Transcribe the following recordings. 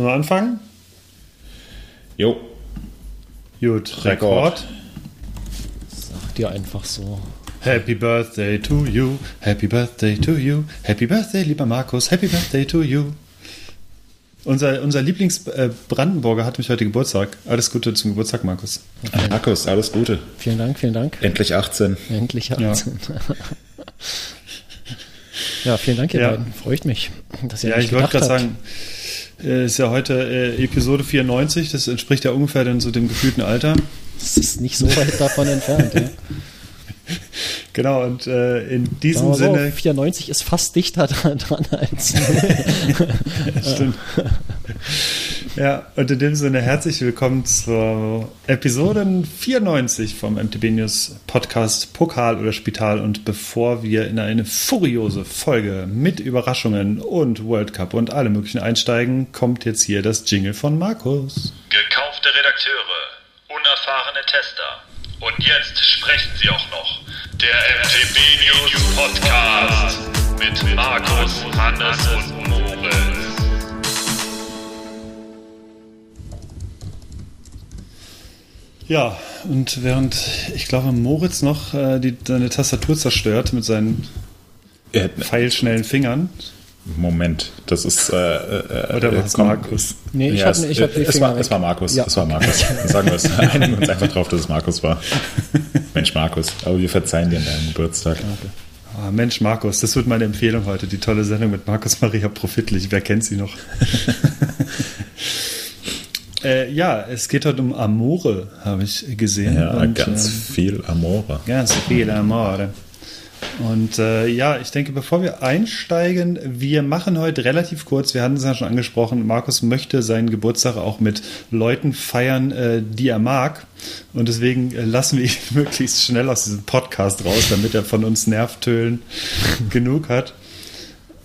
Sollen wir anfangen? Jo. Gut, Rekord. Sag dir einfach so. Happy Birthday to you, Happy Birthday to you, Happy Birthday, lieber Markus, Happy Birthday to you. Unser, unser Lieblings-Brandenburger hat mich heute Geburtstag. Alles Gute zum Geburtstag, Markus. Markus, alles Gute. Vielen Dank, vielen Dank. Endlich 18. Endlich 18. Ja, vielen Dank, ihr Ja. beiden. Freut mich, dass ihr Ja, ich wollte gerade sagen, äh, ist ja heute äh, Episode 94, das entspricht ja ungefähr dann so dem gefühlten Alter. Das ist nicht so weit davon entfernt. Ja. Genau, und äh, in diesem so, Sinne. 94 ist fast dichter dran dran als. Stimmt. Ja, und in dem Sinne herzlich willkommen zur Episode 94 vom MTB News Podcast Pokal oder Spital. Und bevor wir in eine furiose Folge mit Überraschungen und World Cup und allem möglichen einsteigen, kommt jetzt hier das Jingle von Markus. Gekaufte Redakteure, unerfahrene Tester. Und jetzt sprechen sie auch noch. Der MTB News Podcast mit Markus, Hannes und Ja, und während ich glaube, Moritz noch äh, die, seine Tastatur zerstört mit seinen Äh, pfeilschnellen Fingern. Moment, das ist. Äh, äh, Oder äh, war es Markus? Nee, ich ja, hab- es, ich hab die es, Finger war, es weg. war Markus. Ja. Es war Markus. Sagen wir es. Einigen wir uns einfach drauf, dass es Markus war. Mensch, Markus. Aber wir verzeihen dir an deinem Geburtstag. Ah, Mensch, Markus, das wird meine Empfehlung heute. Die tolle Sendung mit Markus Maria Profitlich. Wer kennt sie noch? äh, ja, es geht heute um Amore, habe ich gesehen. Ja, Und, ganz äh, viel Amore. Ganz viel Amore. Und äh, ja, ich denke, bevor wir einsteigen, wir machen heute relativ kurz, wir hatten es ja schon angesprochen, Markus möchte seinen Geburtstag auch mit Leuten feiern, äh, die er mag. Und deswegen äh, lassen wir ihn möglichst schnell aus diesem Podcast raus, damit er von uns Nervtölen genug hat.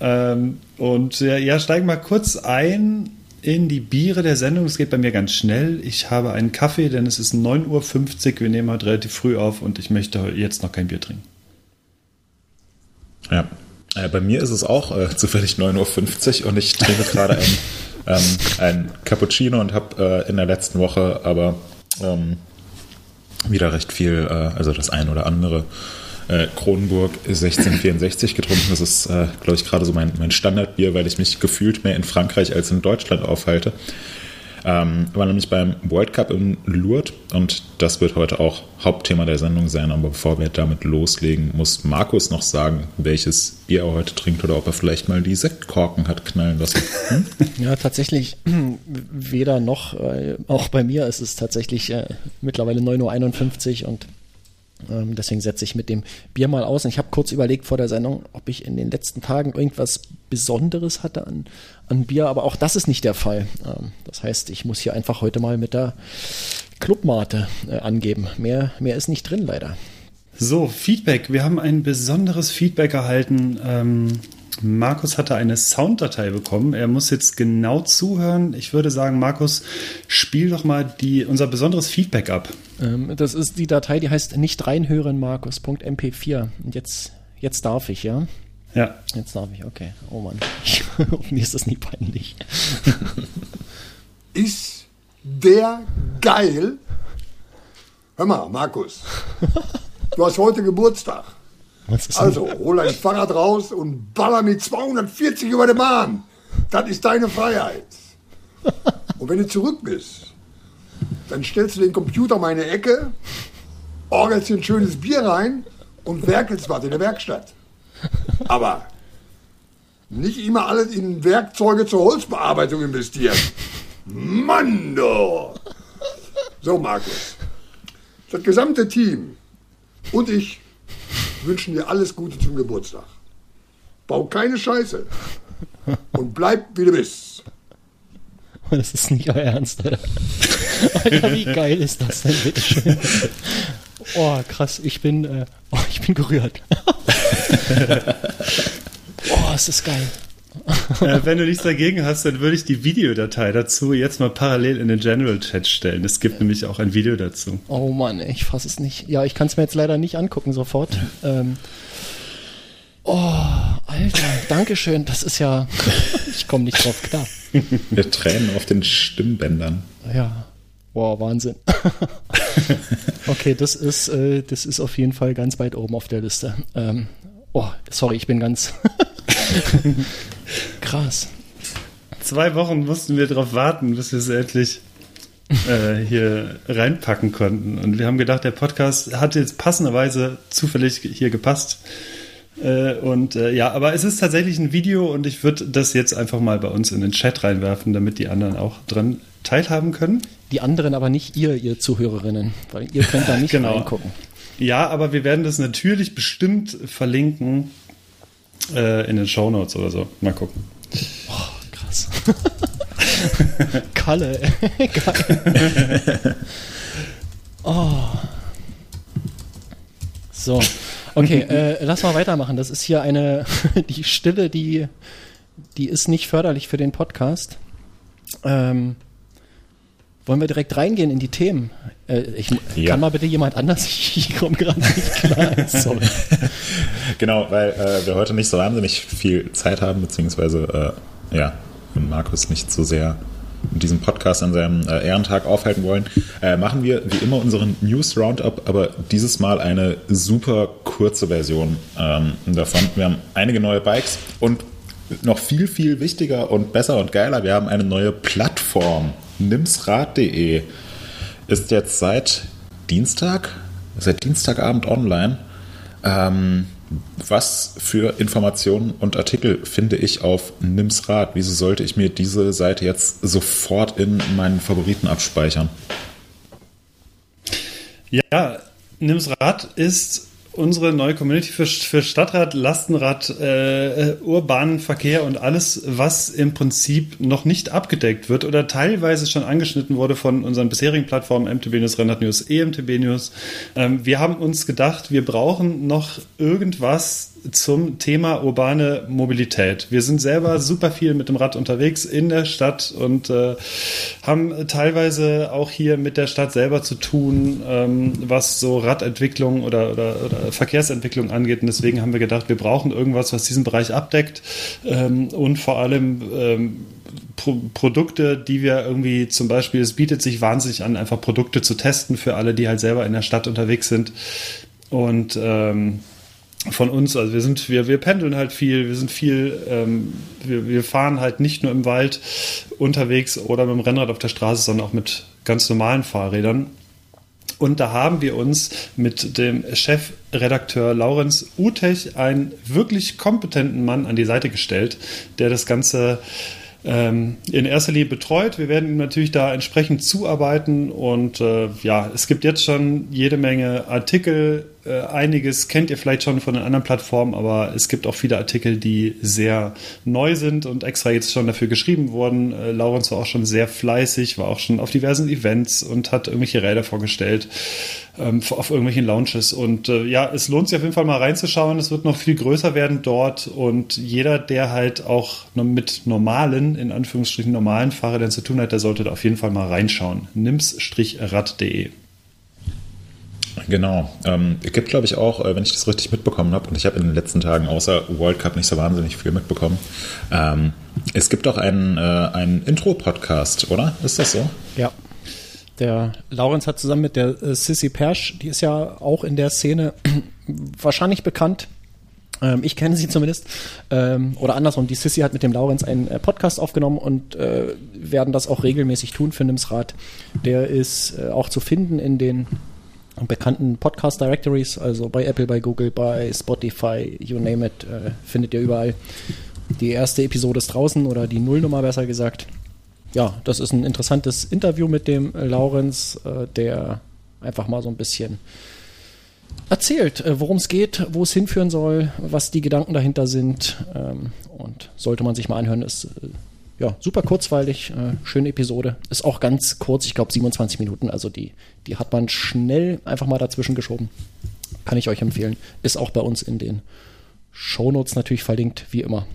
Ähm, und ja, ja, steigen mal kurz ein in die Biere der Sendung. Es geht bei mir ganz schnell. Ich habe einen Kaffee, denn es ist 9.50 Uhr. Wir nehmen heute relativ früh auf und ich möchte jetzt noch kein Bier trinken. Ja. Äh, bei mir ist es auch äh, zufällig 9.50 Uhr und ich trinke gerade ein, ähm, ein Cappuccino und habe äh, in der letzten Woche aber ähm, wieder recht viel, äh, also das ein oder andere äh, Kronenburg 1664 getrunken. Das ist, äh, glaube ich, gerade so mein, mein Standardbier, weil ich mich gefühlt mehr in Frankreich als in Deutschland aufhalte. Ähm, war nämlich beim World Cup in Lourdes und das wird heute auch Hauptthema der Sendung sein. Aber bevor wir damit loslegen, muss Markus noch sagen, welches Bier er heute trinkt oder ob er vielleicht mal die Sektkorken hat knallen lassen. Hm? Ja, tatsächlich weder noch. Äh, auch bei mir ist es tatsächlich äh, mittlerweile 9.51 Uhr und ähm, deswegen setze ich mit dem Bier mal aus. Und ich habe kurz überlegt vor der Sendung, ob ich in den letzten Tagen irgendwas Besonderes hatte an, an Bier, aber auch das ist nicht der Fall. Ähm, das heißt, ich muss hier einfach heute mal mit der Clubmate äh, angeben. Mehr, mehr ist nicht drin, leider. So, Feedback. Wir haben ein besonderes Feedback erhalten. Ähm, Markus hatte eine Sounddatei bekommen. Er muss jetzt genau zuhören. Ich würde sagen, Markus, spiel doch mal die, unser besonderes Feedback ab. Ähm, das ist die Datei, die heißt nicht reinhören, Markus.mp4. Und jetzt, jetzt darf ich, ja? Ja. Jetzt darf ich, okay. Oh Mann. Mir ist das nie peinlich. Ist der geil? Hör mal, Markus. Du hast heute Geburtstag. Also hol dein Fahrrad raus und baller mit 240 über den Bahn. Das ist deine Freiheit. Und wenn du zurück bist, dann stellst du den Computer mal in eine Ecke, orgelst dir ein schönes Bier rein und werkelst was in der Werkstatt. Aber nicht immer alles in Werkzeuge zur Holzbearbeitung investieren. Mann, du! So, Markus. Das gesamte Team und ich wünschen dir alles Gute zum Geburtstag. Bau keine Scheiße und bleib wie du bist. Das ist nicht euer Ernst, oder? Alter, wie geil ist das denn, bitteschön? Oh, krass, ich bin, äh, oh, ich bin gerührt. oh, es ist geil. Äh, wenn du nichts dagegen hast, dann würde ich die Videodatei dazu jetzt mal parallel in den General Chat stellen. Es gibt nämlich auch ein Video dazu. Oh Mann, ich fasse es nicht. Ja, ich kann es mir jetzt leider nicht angucken sofort. Ähm, Oh, Alter, Dankeschön. Das ist ja. Ich komme nicht drauf klar. Wir Tränen auf den Stimmbändern. Ja. Wow, Wahnsinn. okay, das ist, äh, das ist auf jeden Fall ganz weit oben auf der Liste. Ähm, oh, sorry, ich bin ganz krass. Zwei Wochen mussten wir darauf warten, bis wir es endlich äh, hier reinpacken konnten. Und wir haben gedacht, der Podcast hat jetzt passenderweise zufällig hier gepasst. Äh, und äh, ja, aber es ist tatsächlich ein Video und ich würde das jetzt einfach mal bei uns in den Chat reinwerfen, damit die anderen auch dran teilhaben können. Die anderen aber nicht ihr, ihr Zuhörerinnen, weil ihr könnt da nicht Genau. reingucken. Ja, aber wir werden das natürlich bestimmt verlinken äh, in den Shownotes oder so. Mal gucken. Oh, krass. Kalle, ey. geil. Oh. So, okay, äh, lass mal weitermachen. Das ist hier eine, die Stille, die, die ist nicht förderlich für den Podcast. Ähm, wollen wir direkt reingehen in die Themen? Äh, ich, Ja. Kann mal bitte jemand anders? Ich komme gerade nicht klar. Sorry. Genau, weil äh, wir heute nicht so wahnsinnig viel Zeit haben, beziehungsweise äh, ja, Markus nicht so sehr in diesem Podcast an seinem äh, Ehrentag aufhalten wollen, äh, machen wir wie immer unseren News Roundup, aber dieses Mal eine super kurze Version ähm, davon. Wir haben einige neue Bikes und noch viel, viel wichtiger und besser und geiler, wir haben eine neue Plattform. Nimsrad.de ist jetzt seit Dienstag, seit Dienstagabend online. Ähm, was für Informationen und Artikel finde ich auf Nimsrad? Wieso sollte ich mir diese Seite jetzt sofort in meinen Favoriten abspeichern? Ja, Nimm's Rad ist unsere neue Community für, für Stadtrat, Lastenrad, äh, urbanen Verkehr und alles, was im Prinzip noch nicht abgedeckt wird oder teilweise schon angeschnitten wurde von unseren bisherigen Plattformen MTB News, Rennrad News, EMTB News. Ähm, wir haben uns gedacht, wir brauchen noch irgendwas zum Thema urbane Mobilität. Wir sind selber super viel mit dem Rad unterwegs in der Stadt und äh, haben teilweise auch hier mit der Stadt selber zu tun, ähm, was so Radentwicklung oder, oder, oder Verkehrsentwicklung angeht. Und deswegen haben wir gedacht, wir brauchen irgendwas, was diesen Bereich abdeckt ähm, und vor allem ähm, Pro Produkte, die wir irgendwie zum Beispiel, es bietet sich wahnsinnig an, einfach Produkte zu testen für alle, die halt selber in der Stadt unterwegs sind. Und ähm, von uns, also wir sind, wir, wir pendeln halt viel, wir sind viel, ähm, wir, wir fahren halt nicht nur im Wald unterwegs oder mit dem Rennrad auf der Straße, sondern auch mit ganz normalen Fahrrädern. Und da haben wir uns mit dem Chefredakteur Laurenz Utech einen wirklich kompetenten Mann an die Seite gestellt, der das Ganze ähm, in erster Linie betreut. Wir werden ihm natürlich da entsprechend zuarbeiten und äh, ja, es gibt jetzt schon jede Menge Artikel. Äh, einiges kennt ihr vielleicht schon von den anderen Plattformen, aber es gibt auch viele Artikel, die sehr neu sind und extra jetzt schon dafür geschrieben wurden. Äh, Laurenz war auch schon sehr fleißig, war auch schon auf diversen Events und hat irgendwelche Räder vorgestellt ähm, auf irgendwelchen Lounges. Und äh, ja, es lohnt sich auf jeden Fall mal reinzuschauen. Es wird noch viel größer werden dort und jeder, der halt auch mit normalen, in Anführungsstrichen normalen Fahrrädern zu tun hat, der sollte da auf jeden Fall mal reinschauen. nims-rad.de. Genau. Ähm, es gibt, glaube ich, auch, äh, wenn ich das richtig mitbekommen habe, und ich habe in den letzten Tagen außer World Cup nicht so wahnsinnig viel mitbekommen, ähm, es gibt auch einen, äh, einen Intro-Podcast, oder? Ist das so? Ja. Der Laurenz hat zusammen mit der äh, Sissy Persch, die ist ja auch in der Szene wahrscheinlich bekannt. Ähm, ich kenne sie zumindest. Ähm, oder andersrum, die Sissy hat mit dem Laurenz einen äh, Podcast aufgenommen und äh, werden das auch regelmäßig tun für Nimsrad. Der ist äh, auch zu finden in den bekannten Podcast Directories, also bei Apple, bei Google, bei Spotify, you name it, äh, findet ihr überall. Die erste Episode ist draußen oder die Nullnummer besser gesagt. Ja, das ist ein interessantes Interview mit dem äh, Laurenz, äh, der einfach mal so ein bisschen erzählt, äh, worum es geht, wo es hinführen soll, was die Gedanken dahinter sind. Ähm, und sollte man sich mal anhören, ist äh, ja super kurzweilig, äh, schöne Episode. Ist auch ganz kurz, ich glaube 27 Minuten, also die, die hat man schnell einfach mal dazwischen geschoben. Kann ich euch empfehlen. Ist auch bei uns in den Shownotes natürlich verlinkt, wie immer.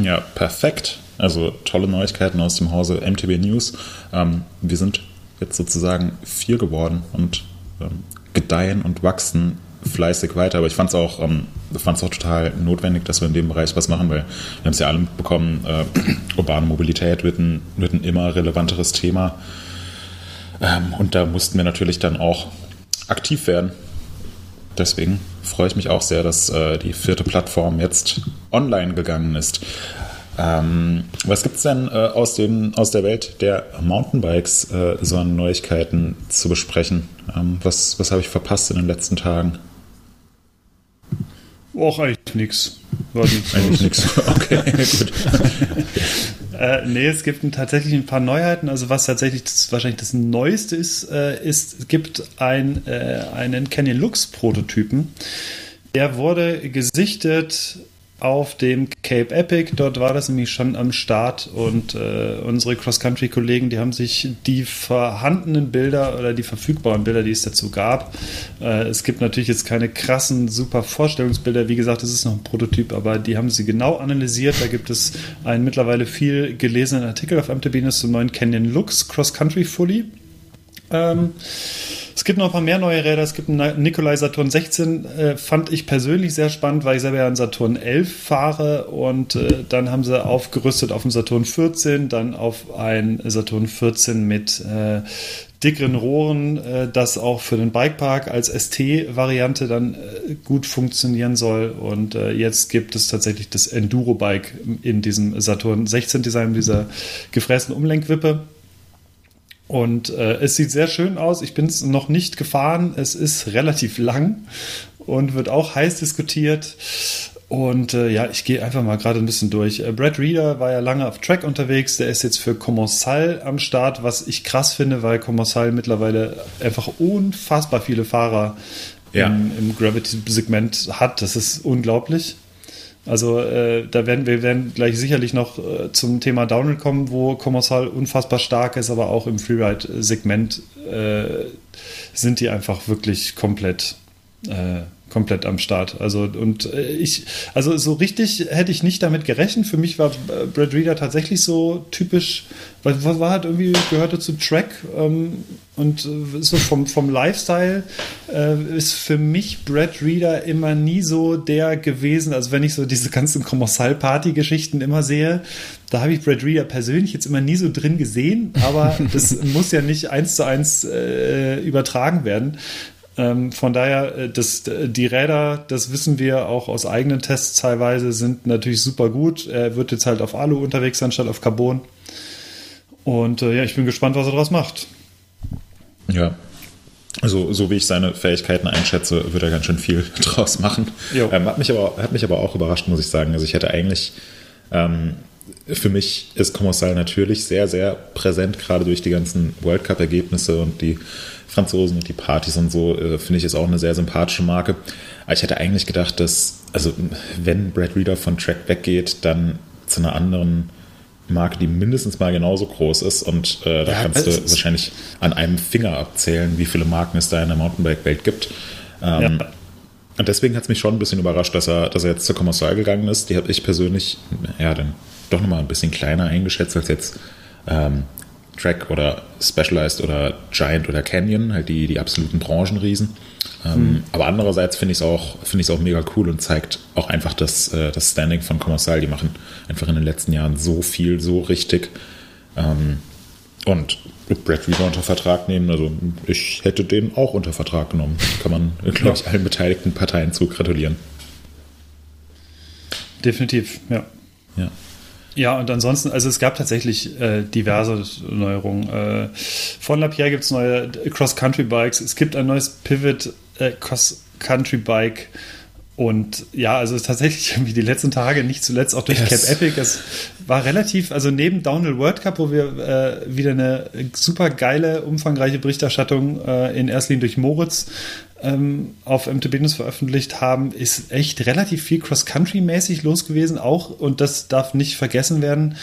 Ja, perfekt. Also tolle Neuigkeiten aus dem Hause MTB News. Ähm, wir sind jetzt sozusagen vier geworden und ähm, gedeihen und wachsen fleißig weiter, aber ich fand es auch, ähm, auch total notwendig, dass wir in dem Bereich was machen, weil wir haben es ja alle mitbekommen, äh, urbane Mobilität wird ein, wird ein immer relevanteres Thema. Ähm, und da mussten wir natürlich dann auch aktiv werden. Deswegen freue ich mich auch sehr, dass äh, die vierte Plattform jetzt online gegangen ist. Ähm, was gibt es denn äh, aus, dem, aus der Welt der Mountainbikes äh, so an Neuigkeiten zu besprechen? Ähm, was was habe ich verpasst in den letzten Tagen? Och, eigentlich nichts. Eigentlich nichts. Okay, gut. äh, nee, es gibt tatsächlich ein paar Neuheiten. Also was tatsächlich das, wahrscheinlich das Neueste ist, äh, ist, es gibt ein, äh, einen Canyon Lux Prototypen. Der wurde gesichtet auf dem Cape Epic. Dort war das nämlich schon am Start und äh, unsere Cross-Country-Kollegen, die haben sich die vorhandenen Bilder oder die verfügbaren Bilder, die es dazu gab, äh, es gibt natürlich jetzt keine krassen, super Vorstellungsbilder. Wie gesagt, es ist noch ein Prototyp, aber die haben sie genau analysiert. Da gibt es einen mittlerweile viel gelesenen Artikel auf MTB zum neuen Canyon Lux Cross-Country Fully. Ähm, es gibt noch ein paar mehr neue Räder. Es gibt einen Nikolai Saturn 16, äh, fand ich persönlich sehr spannend, weil ich selber ja einen Saturn 11 fahre und äh, dann haben sie aufgerüstet auf einen Saturn 14, dann auf einen Saturn 14 mit äh, dickeren Rohren, äh, das auch für den Bikepark als ST-Variante dann äh, gut funktionieren soll. Und äh, jetzt gibt es tatsächlich das Enduro-Bike in diesem Saturn 16 Design, dieser gefrästen Umlenkwippe. Und äh, es sieht sehr schön aus. Ich bin es noch nicht gefahren. Es ist relativ lang und wird auch heiß diskutiert. Und äh, ja, ich gehe einfach mal gerade ein bisschen durch. Äh, Brad Reader war ja lange auf Track unterwegs. Der ist jetzt für Commensal am Start, was ich krass finde, weil Commensal mittlerweile einfach unfassbar viele Fahrer ja. im, im Gravity-Segment hat. Das ist unglaublich. Also äh, da werden wir werden gleich sicherlich noch äh, zum Thema Downhill kommen, wo Kommissal unfassbar stark ist, aber auch im Freeride-Segment äh, sind die einfach wirklich komplett äh, komplett am Start. Also und äh, ich, also so richtig hätte ich nicht damit gerechnet. Für mich war äh, Brad Reader tatsächlich so typisch, weil war halt irgendwie gehörte zu Track ähm, und äh, so vom, vom Lifestyle äh, ist für mich Brad Reader immer nie so der gewesen. Also wenn ich so diese ganzen Kommissal-Party-Geschichten immer sehe, da habe ich Brad Reader persönlich jetzt immer nie so drin gesehen, aber das muss ja nicht eins zu eins äh, übertragen werden. Ähm, von daher, äh, das, die Räder, das wissen wir auch aus eigenen Tests teilweise, sind natürlich super gut. Er wird jetzt halt auf Alu unterwegs sein statt auf Carbon. Und äh, ja, ich bin gespannt, was er daraus macht. Ja. Also, so wie ich seine Fähigkeiten einschätze, wird er ganz schön viel draus machen. Ähm, hat, mich aber, hat mich aber auch überrascht, muss ich sagen. Also ich hätte eigentlich ähm, für mich ist Kommissar natürlich sehr, sehr präsent, gerade durch die ganzen World Cup-Ergebnisse und die Franzosen und die Partys und so, äh, finde ich ist auch eine sehr sympathische Marke. Aber ich hätte eigentlich gedacht, dass, also wenn Brad Reader von Track weggeht, dann zu einer anderen Marke, die mindestens mal genauso groß ist. Und äh, da ja, kannst du wahrscheinlich an einem Finger abzählen, wie viele Marken es da in der Mountainbike-Welt gibt. Ähm, ja. Und deswegen hat es mich schon ein bisschen überrascht, dass er, dass er jetzt zur Kommerzial gegangen ist. Die habe ich persönlich, ja, dann doch nochmal ein bisschen kleiner eingeschätzt als jetzt ähm, Track oder Specialized oder Giant oder Canyon, halt die, die absoluten Branchenriesen. Ähm, mhm. Aber andererseits finde ich es auch, find auch mega cool und zeigt auch einfach das, äh, das Standing von Commercial. Die machen einfach in den letzten Jahren so viel, so richtig. Ähm, und Brad Reader unter Vertrag nehmen, also ich hätte den auch unter Vertrag genommen. Kann man, glaube ich, allen beteiligten Parteien zu gratulieren. Definitiv, ja. Ja. Ja, und ansonsten, also es gab tatsächlich äh, diverse Neuerungen. Äh, von Lapierre gibt es neue Cross-Country-Bikes. Es gibt ein neues Pivot äh, Cross-Country-Bike. Und ja, also tatsächlich irgendwie die letzten Tage, nicht zuletzt auch durch yes. Cap Epic, es war relativ, also neben Downhill World Cup, wo wir äh, wieder eine super geile, umfangreiche Berichterstattung äh, in erster Linie durch Moritz ähm, auf MTB News veröffentlicht haben, ist echt relativ viel Cross-Country-mäßig los gewesen, auch, und das darf nicht vergessen werden.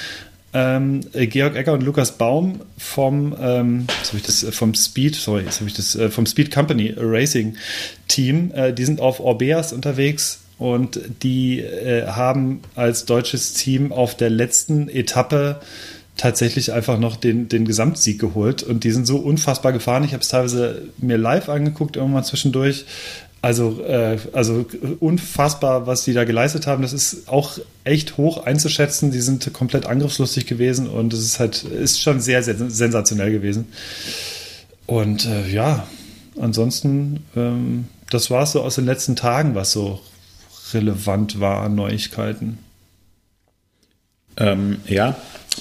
Ähm, Georg Egger und Lukas Baum vom, ähm, ich das, äh, vom Speed, sorry, jetzt ich das, äh, vom Speed Company Racing Team, äh, die sind auf Orbeas unterwegs und die äh, haben als deutsches Team auf der letzten Etappe tatsächlich einfach noch den, den Gesamtsieg geholt und die sind so unfassbar gefahren. Ich habe es teilweise mir live angeguckt, irgendwann zwischendurch. Also, äh, also unfassbar, was die da geleistet haben. Das ist auch echt hoch einzuschätzen. Die sind komplett angriffslustig gewesen und es ist halt, ist schon sehr, sehr sensationell gewesen. Und äh, ja, ansonsten, ähm, das war es so aus den letzten Tagen, was so relevant war an Neuigkeiten. Ähm, ja,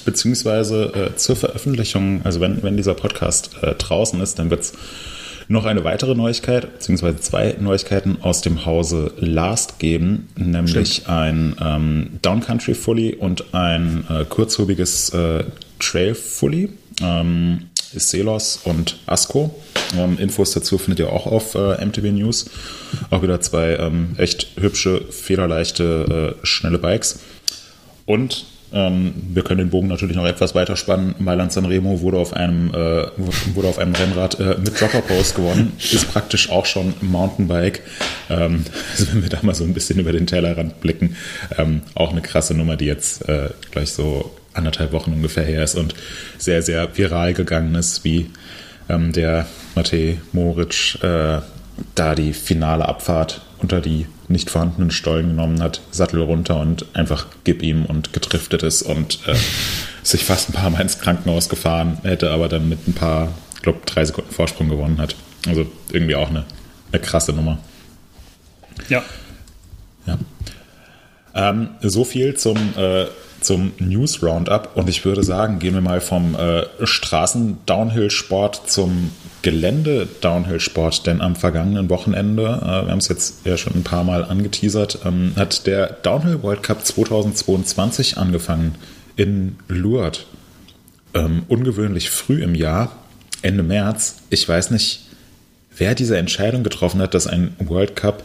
beziehungsweise äh, zur Veröffentlichung, also wenn, wenn dieser Podcast äh, draußen ist, dann wird es noch eine weitere Neuigkeit, beziehungsweise zwei Neuigkeiten aus dem Hause Last geben, nämlich Stimmt. ein ähm, Downcountry Fully und ein äh, kurzhubiges äh, Trail Fully. Ähm, Selos und Asco. Ähm, Infos dazu findet ihr auch auf äh, MTB News. Auch wieder zwei ähm, echt hübsche, federleichte, äh, schnelle Bikes. Und ähm, wir können den Bogen natürlich noch etwas weiter spannen. Mailand Sanremo wurde auf einem, äh, wurde auf einem Rennrad äh, mit Dropper Post gewonnen. Ist praktisch auch schon Mountainbike. Ähm, also wenn wir da mal so ein bisschen über den Tellerrand blicken, ähm, auch eine krasse Nummer, die jetzt äh, gleich so anderthalb Wochen ungefähr her ist und sehr, sehr viral gegangen ist, wie ähm, der Matej Moritz äh, da die finale Abfahrt unter die nicht vorhandenen Stollen genommen hat, Sattel runter und einfach gib ihm und getriftet ist und äh, sich fast ein paar Mal ins Krankenhaus gefahren hätte, aber dann mit ein paar, ich glaube, drei Sekunden Vorsprung gewonnen hat. Also irgendwie auch eine, eine krasse Nummer. Ja. Ja. Ähm, so viel zum äh, zum News Roundup und ich würde sagen, gehen wir mal vom äh, Straßen-Downhill-Sport zum Gelände-Downhill-Sport, denn am vergangenen Wochenende, äh, wir haben es jetzt ja schon ein paar Mal angeteasert, ähm, hat der Downhill World Cup 2022 angefangen in Lourdes. Ähm, ungewöhnlich früh im Jahr, Ende März. Ich weiß nicht, wer diese Entscheidung getroffen hat, dass ein World Cup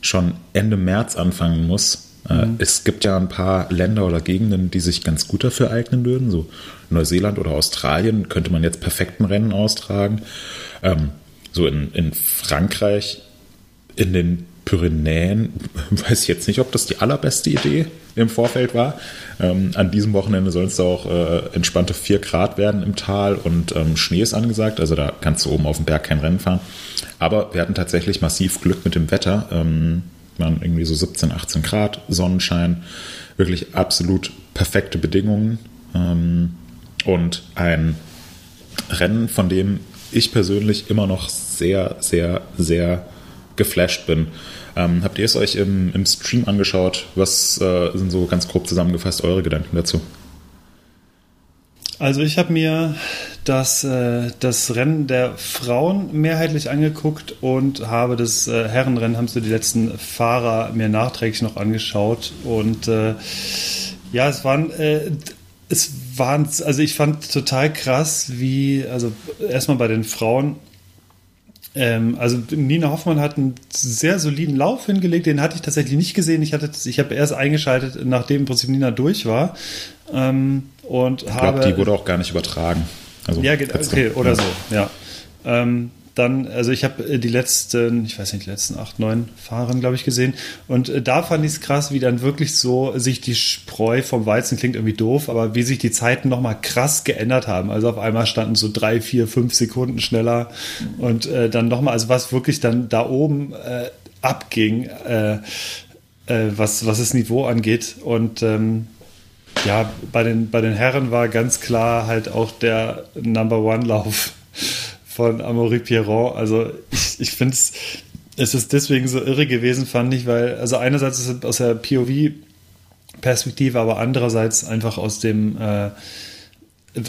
schon Ende März anfangen muss. Äh, mhm. Es gibt ja ein paar Länder oder Gegenden, die sich ganz gut dafür eignen würden. So Neuseeland oder Australien könnte man jetzt perfekten Rennen austragen. Ähm, so in, in Frankreich, in den Pyrenäen, weiß ich jetzt nicht, ob das die allerbeste Idee im Vorfeld war. Ähm, an diesem Wochenende sollen es auch äh, entspannte 4 Grad werden im Tal und ähm, Schnee ist angesagt, also da kannst du oben auf dem Berg kein Rennen fahren. Aber wir hatten tatsächlich massiv Glück mit dem Wetter. Ähm, waren irgendwie so 17, 18 Grad, Sonnenschein, wirklich absolut perfekte Bedingungen ähm, und ein Rennen, von dem ich persönlich immer noch sehr, sehr, sehr geflasht bin. Ähm, habt ihr es euch im, im Stream angeschaut? Was äh, sind so ganz grob zusammengefasst eure Gedanken dazu? Also ich habe mir das, äh, das Rennen der Frauen mehrheitlich angeguckt und habe das äh, Herrenrennen, haben so die letzten Fahrer mir nachträglich noch angeschaut. Und äh, ja, es waren, äh, es waren, also ich fand total krass, wie, also erstmal bei den Frauen, ähm, also Nina Hoffmann hat einen sehr soliden Lauf hingelegt, den hatte ich tatsächlich nicht gesehen. Ich, ich habe erst eingeschaltet, nachdem im Prinzip Nina durch war. Ähm, und ich glaube, die wurde auch gar nicht übertragen. Also ja, okay, oder so, ja. Ähm, dann, also ich habe äh, die letzten, ich weiß nicht, die letzten acht, neun Fahrern, glaube ich, gesehen. Und äh, da fand ich es krass, wie dann wirklich so sich die Spreu vom Weizen klingt irgendwie doof, aber wie sich die Zeiten nochmal krass geändert haben. Also auf einmal standen so drei, vier, fünf Sekunden schneller und äh, dann nochmal, also was wirklich dann da oben äh, abging, äh, äh, was, was das Niveau angeht. Und ähm, ja, bei den, bei den Herren war ganz klar halt auch der Number One-Lauf von Amaury Pierron. Also ich, ich finde es, es ist deswegen so irre gewesen, fand ich, weil, also einerseits ist es aus der POV-Perspektive, aber andererseits einfach aus dem äh,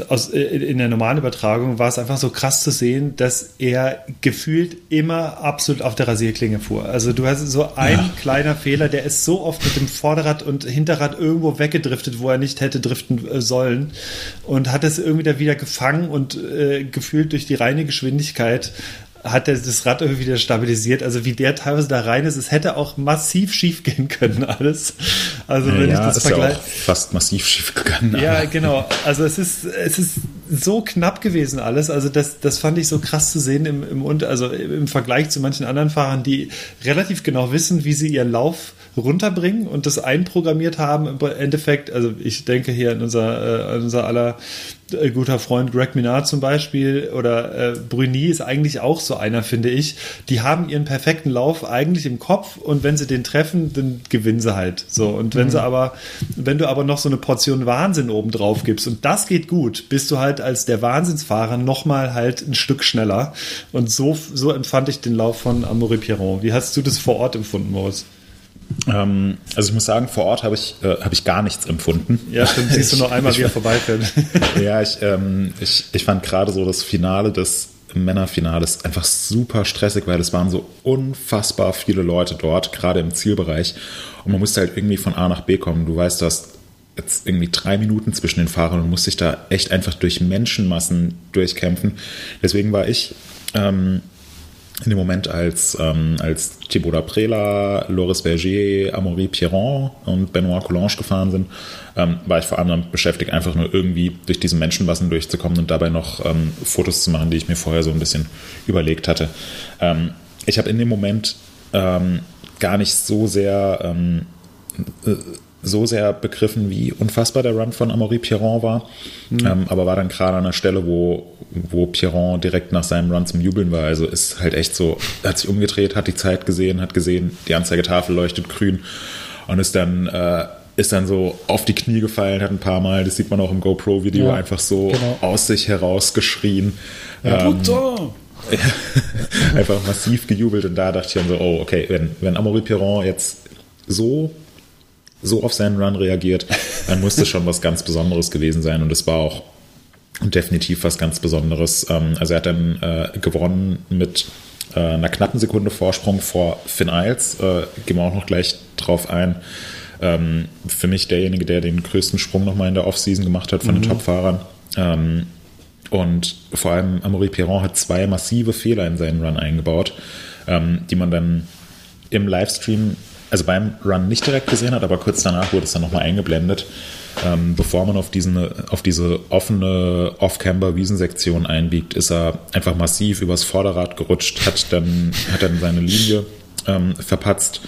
aus, äh, in der normalen Übertragung war es einfach so krass zu sehen, dass er gefühlt immer absolut auf der Rasierklinge fuhr. Also du hast so ein ja. kleiner Fehler, der ist so oft mit dem Vorderrad und Hinterrad irgendwo weggedriftet, wo er nicht hätte driften äh, sollen und hat es irgendwie da wieder gefangen und äh, gefühlt durch die reine Geschwindigkeit hat er das Rad irgendwie wieder stabilisiert. Also wie der teilweise da rein ist, es hätte auch massiv schief gehen können alles. Also wenn ja, ich das vergleiche. Ja fast massiv schief gegangen. Ja, genau. Also es ist, es ist so knapp gewesen alles. Also das, das fand ich so krass zu sehen im, im, also im Vergleich zu manchen anderen Fahrern, die relativ genau wissen, wie sie ihren Lauf runterbringen und das einprogrammiert haben im Endeffekt. Also ich denke hier an unser, äh, an unser aller äh, guter Freund Greg Minard zum Beispiel oder äh, Bruni ist eigentlich auch so einer, finde ich. Die haben ihren perfekten Lauf eigentlich im Kopf und wenn sie den treffen, dann gewinnen sie halt. So und wenn mhm. sie aber, wenn du aber noch so eine Portion Wahnsinn oben drauf gibst und das geht gut, bist du halt als der Wahnsinnsfahrer noch mal halt ein Stück schneller und so so empfand ich den Lauf von Amaury Pierron. Wie hast du das vor Ort empfunden, Moritz? Ähm, also ich muss sagen, vor Ort habe ich, äh, hab ich gar nichts empfunden. Ja, stimmt. Siehst du noch einmal, wie er vorbeifährt. ja, ich, ähm, ich, ich fand gerade so das Finale des Männerfinales einfach super stressig, weil es waren so unfassbar viele Leute dort, gerade im Zielbereich. Und man musste halt irgendwie von A nach B kommen. Du weißt, du hast jetzt irgendwie drei Minuten zwischen den Fahrern und musst dich da echt einfach durch Menschenmassen durchkämpfen. Deswegen war ich ähm, in dem Moment, als, ähm, als Thibaut Prela, Loris Berger, Amaury Pierron und Benoit Coulange gefahren sind, ähm, war ich vor allem damit beschäftigt, einfach nur irgendwie durch diese Menschenmassen durchzukommen und dabei noch ähm, Fotos zu machen, die ich mir vorher so ein bisschen überlegt hatte. Ähm, ich habe in dem Moment ähm, gar nicht so sehr ähm, äh, so sehr begriffen, wie unfassbar der Run von Amaury Pierron war. Mhm. Aber war dann gerade an der Stelle, wo, wo Pierron direkt nach seinem Run zum Jubeln war. Also ist halt echt so, hat sich umgedreht, hat die Zeit gesehen, hat gesehen, die Anzeigetafel leuchtet grün und ist dann, äh, ist dann so auf die Knie gefallen, hat ein paar Mal, das sieht man auch im GoPro-Video, ja, einfach so genau. aus sich herausgeschrien. Ja, ähm, einfach massiv gejubelt und da dachte ich dann so, oh, okay, wenn, wenn Amaury Pierron jetzt so so auf seinen Run reagiert, dann muss das schon was ganz Besonderes gewesen sein. Und es war auch definitiv was ganz Besonderes. Ähm, also er hat dann äh, gewonnen mit äh, einer knappen Sekunde Vorsprung vor Finn Isles. Äh, gehen wir auch noch gleich drauf ein. Ähm, für mich derjenige, der den größten Sprung nochmal in der Offseason gemacht hat von mhm. den Top-Fahrern. Ähm, und vor allem Amaury Perron hat zwei massive Fehler in seinen Run eingebaut, die man dann im Livestream also beim Run nicht direkt gesehen hat, aber kurz danach wurde es dann nochmal eingeblendet, ähm, bevor man auf, diesen, auf diese offene Off-Camber-Wiesensektion einbiegt, ist er einfach massiv übers Vorderrad gerutscht, hat dann, hat dann seine Linie ähm, verpatzt,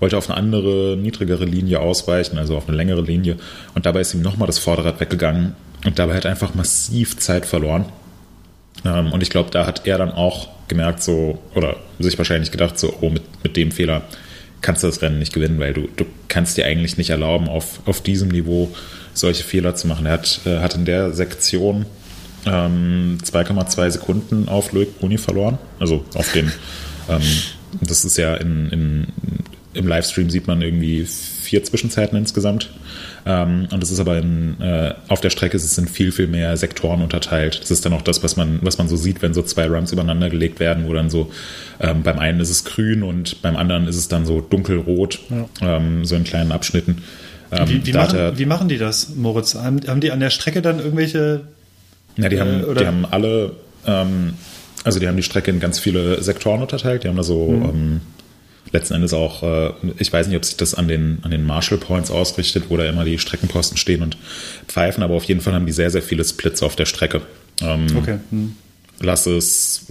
wollte auf eine andere, niedrigere Linie ausweichen, also auf eine längere Linie und dabei ist ihm nochmal das Vorderrad weggegangen und dabei hat er einfach massiv Zeit verloren. Ähm, und ich glaube, da hat er dann auch gemerkt, so, oder sich wahrscheinlich gedacht, so, oh, mit, mit dem Fehler kannst du das Rennen nicht gewinnen, weil du, du kannst dir eigentlich nicht erlauben, auf, auf diesem Niveau solche Fehler zu machen. Er hat, äh, hat in der Sektion ähm, 2,2 Sekunden auf Loic Bruni verloren. Also auf dem, ähm, das ist ja in, in, im Livestream sieht man irgendwie vier Zwischenzeiten insgesamt. Ähm, und es ist aber in, äh, auf der Strecke ist es in viel, viel mehr Sektoren unterteilt. Das ist dann auch das, was man, was man so sieht, wenn so zwei Runs übereinander gelegt werden, wo dann so ähm, beim einen ist es grün und beim anderen ist es dann so dunkelrot, ja. ähm, so in kleinen Abschnitten. Ähm, wie, wie, machen, wie, machen, die das, Moritz? Haben, haben, die an der Strecke dann irgendwelche. Ja, die, äh, haben, die haben alle, ähm, also die haben die Strecke in ganz viele Sektoren unterteilt. Die haben da so. Mhm ähm, letzten Endes auch, äh, ich weiß nicht, ob sich das an den, an den Marshall Points ausrichtet, wo da immer die Streckenposten stehen und pfeifen, aber auf jeden Fall haben die sehr, sehr viele Splits auf der Strecke. Ähm, okay. Hm. Lass es,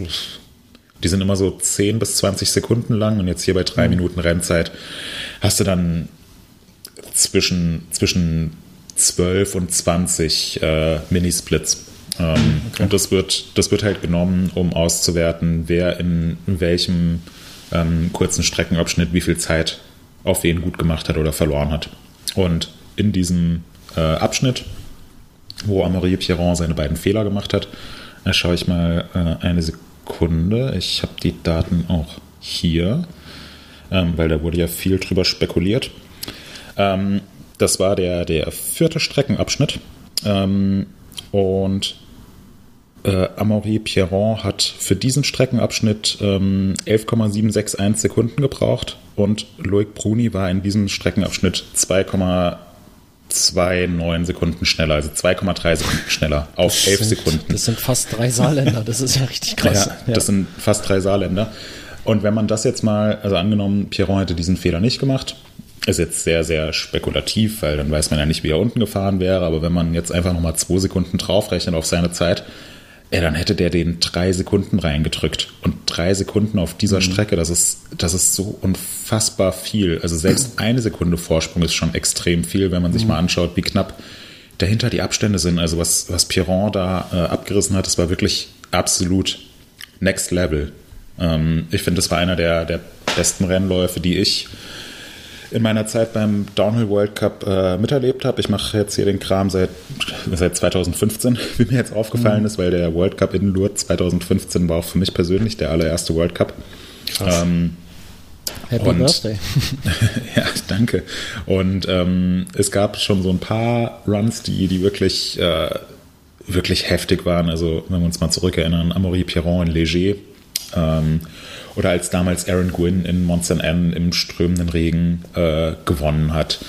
die sind immer so 10 bis 20 Sekunden lang und jetzt hier bei drei hm. Minuten Rennzeit hast du dann zwischen, zwischen 12 und 20 äh, Minisplits. Ähm, okay. Und das wird, das wird halt genommen, um auszuwerten, wer in welchem ähm, kurzen Streckenabschnitt, wie viel Zeit auf wen gut gemacht hat oder verloren hat. Und in diesem äh, Abschnitt, wo Amaury Pierron seine beiden Fehler gemacht hat, da schaue ich mal äh, eine Sekunde. Ich habe die Daten auch hier, ähm, weil da wurde ja viel drüber spekuliert. Ähm, das war der, der vierte Streckenabschnitt. Ähm, und äh, Amaury Pierron hat für diesen Streckenabschnitt ähm, 11,761 Sekunden gebraucht und Loic Bruni war in diesem Streckenabschnitt 2,29 Sekunden schneller, also 2,3 Sekunden schneller auf das 11 sind, Sekunden. Das sind fast drei Saarländer, das ist ja richtig krass. Ja, ja. Das sind fast drei Saarländer. Und wenn man das jetzt mal, also angenommen, Pierron hätte diesen Fehler nicht gemacht, ist jetzt sehr, sehr spekulativ, weil dann weiß man ja nicht, wie er unten gefahren wäre, aber wenn man jetzt einfach nochmal zwei Sekunden draufrechnet auf seine Zeit, ja, dann hätte der den drei Sekunden reingedrückt. Und drei Sekunden auf dieser mhm. Strecke, das ist, das ist so unfassbar viel. Also selbst eine Sekunde Vorsprung ist schon extrem viel, wenn man sich mhm. mal anschaut, wie knapp dahinter die Abstände sind. Also was, was Piron da äh, abgerissen hat, das war wirklich absolut next level. Ähm, ich finde, das war einer der, der besten Rennläufe, die ich in meiner Zeit beim Downhill World Cup äh, miterlebt habe. Ich mache jetzt hier den Kram seit, seit 2015, wie mir jetzt aufgefallen mhm. ist, weil der World Cup in Lourdes 2015 war auch für mich persönlich der allererste World Cup. Krass. Ähm, Happy und, Birthday. ja, danke. Und ähm, es gab schon so ein paar Runs, die, die wirklich, äh, wirklich heftig waren. Also, wenn wir uns mal zurückerinnern, Amaury Piron in Léger. Ähm, oder als damals Aaron Gwynn in Mont Saint Anne im strömenden Regen äh, gewonnen hat.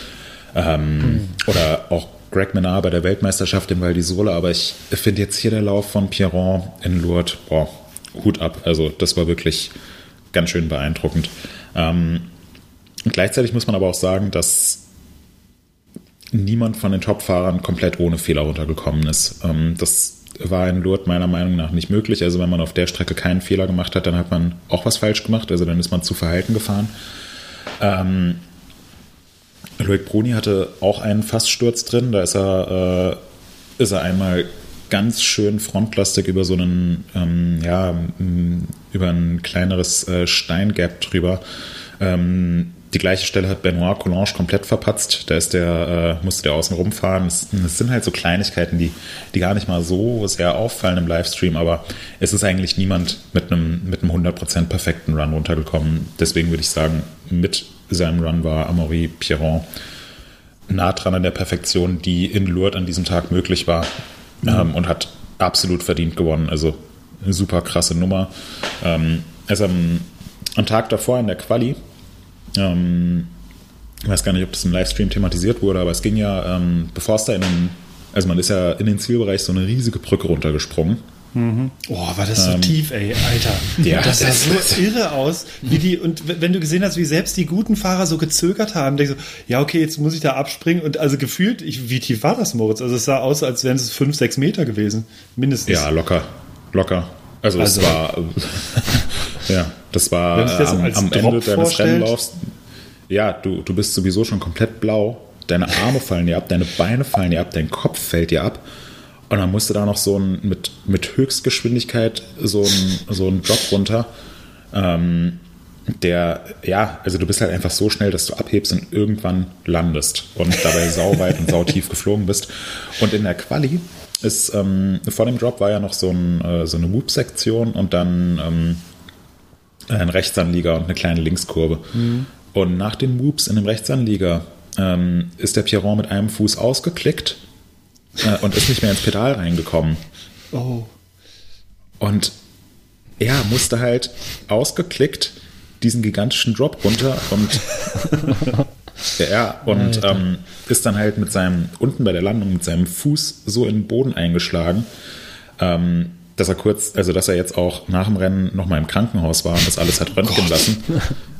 Ähm, mhm. Oder auch Greg Menard bei der Weltmeisterschaft in Val d'Isole. Aber ich finde jetzt hier der Lauf von Pierron in Lourdes, boah, Hut ab. Also das war wirklich ganz schön beeindruckend. Ähm, gleichzeitig muss man aber auch sagen, dass niemand von den Top-Fahrern komplett ohne Fehler runtergekommen ist. Ähm, das war in Lourdes meiner Meinung nach nicht möglich. Also wenn man auf der Strecke keinen Fehler gemacht hat, dann hat man auch was falsch gemacht. Also dann ist man zu verhalten gefahren. Ähm, Loic Bruni hatte auch einen Faststurz drin. Da ist er, äh, ist er einmal ganz schön frontlastig über so einen, ähm, ja, über ein kleineres äh, Steingap drüber. Ähm, die gleiche Stelle hat Benoit Coulange komplett verpatzt. Da ist der, äh, musste der außen rumfahren. Es, es, sind halt so Kleinigkeiten, die, die gar nicht mal so sehr auffallen im Livestream, aber es ist eigentlich niemand mit einem, mit einem 100% perfekten Run runtergekommen. Deswegen würde ich sagen, mit seinem Run war Amaury Pierron nah dran an der Perfektion, die in Lourdes an diesem Tag möglich war mhm. ähm, und hat absolut verdient gewonnen. Also eine super krasse Nummer. Ähm, also am, am Tag davor in der Quali ähm, ich weiß gar nicht, ob das im Livestream thematisiert wurde, aber es ging ja, ähm, bevor es da in den, also man ist ja in den Zielbereich so eine riesige Brücke runtergesprungen. Mhm. Oh, war das so ähm, tief, ey, Alter. Ja, das sah so irre aus, wie die, und wenn du gesehen hast, wie selbst die guten Fahrer so gezögert haben, denkst du, ja, okay, jetzt muss ich da abspringen und also gefühlt, ich, wie tief war das, Moritz? Also es sah aus, als wären es fünf, sechs Meter gewesen, mindestens. Ja, locker, locker. Also, also es war, ja, das war das am, am Ende deines Rennlaufs. Ja, du, du bist sowieso schon komplett blau. Deine Arme fallen dir ab, deine Beine fallen dir ab, dein Kopf fällt dir ab. Und dann musst du da noch so ein, mit, mit Höchstgeschwindigkeit so ein, so ein Drop runter. Ähm, der, ja, also du bist halt einfach so schnell, dass du abhebst und irgendwann landest und dabei sauweit und sautief geflogen bist. Und in der Quali ist, ähm, vor dem Drop war ja noch so, ein, äh, so eine Whoop-Sektion und dann ähm, ein Rechtsanlieger und eine kleine Linkskurve. Mhm. Und nach den Whoops in dem Rechtsanlieger ähm, ist der Pierron mit einem Fuß ausgeklickt äh, und ist nicht mehr ins Pedal reingekommen. Oh. Und er musste halt ausgeklickt diesen gigantischen Drop runter und ja, und ähm, ist dann halt mit seinem, unten bei der Landung mit seinem Fuß so in den Boden eingeschlagen, ähm, dass er kurz, also dass er jetzt auch nach dem Rennen nochmal im Krankenhaus war und das alles hat röntgen lassen,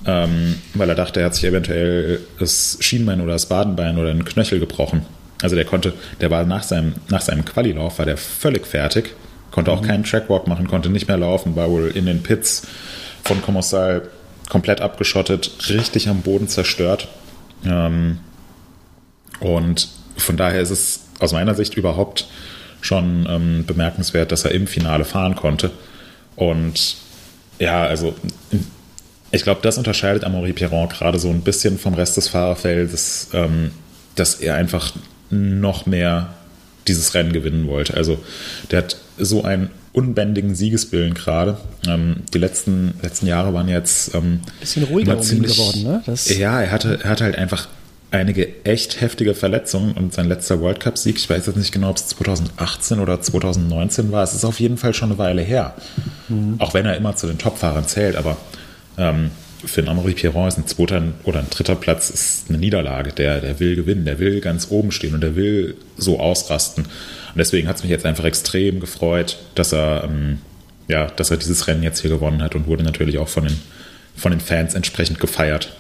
ähm, weil er dachte, er hat sich eventuell das Schienbein oder das Badenbein oder den Knöchel gebrochen. Also der konnte, der war nach seinem, nach seinem Qualilauf war der völlig fertig, konnte auch mhm. keinen Trackwalk machen, konnte nicht mehr laufen, war wohl in den Pits von Kommissar komplett abgeschottet, richtig am Boden zerstört. Ähm, und von daher ist es aus meiner Sicht überhaupt schon ähm, bemerkenswert, dass er im Finale fahren konnte. Und ja, also ich glaube, das unterscheidet Amaury Pierron gerade so ein bisschen vom Rest des Fahrerfeldes, ähm, dass er einfach noch mehr dieses Rennen gewinnen wollte. Also der hat so einen unbändigen Siegeswillen gerade. Ähm, die letzten, letzten Jahre waren jetzt ähm, bisschen ruhiger ziemlich, geworden, ne? Das ja, er hatte, er hatte halt einfach einige echt heftige Verletzungen und sein letzter World Cup-Sieg, ich weiß jetzt nicht genau, ob es 2018 oder 2019 war, es ist auf jeden Fall schon eine Weile her. Mhm. Auch wenn er immer zu den Top-Fahrern zählt, aber ähm, für den Amaury Pierron ist ein zweiter oder ein dritter Platz ist eine Niederlage. Der, der will gewinnen, der will ganz oben stehen und der will so ausrasten. Und deswegen hat es mich jetzt einfach extrem gefreut, dass er, ähm, ja, dass er dieses Rennen jetzt hier gewonnen hat und wurde natürlich auch von den, von den Fans entsprechend gefeiert.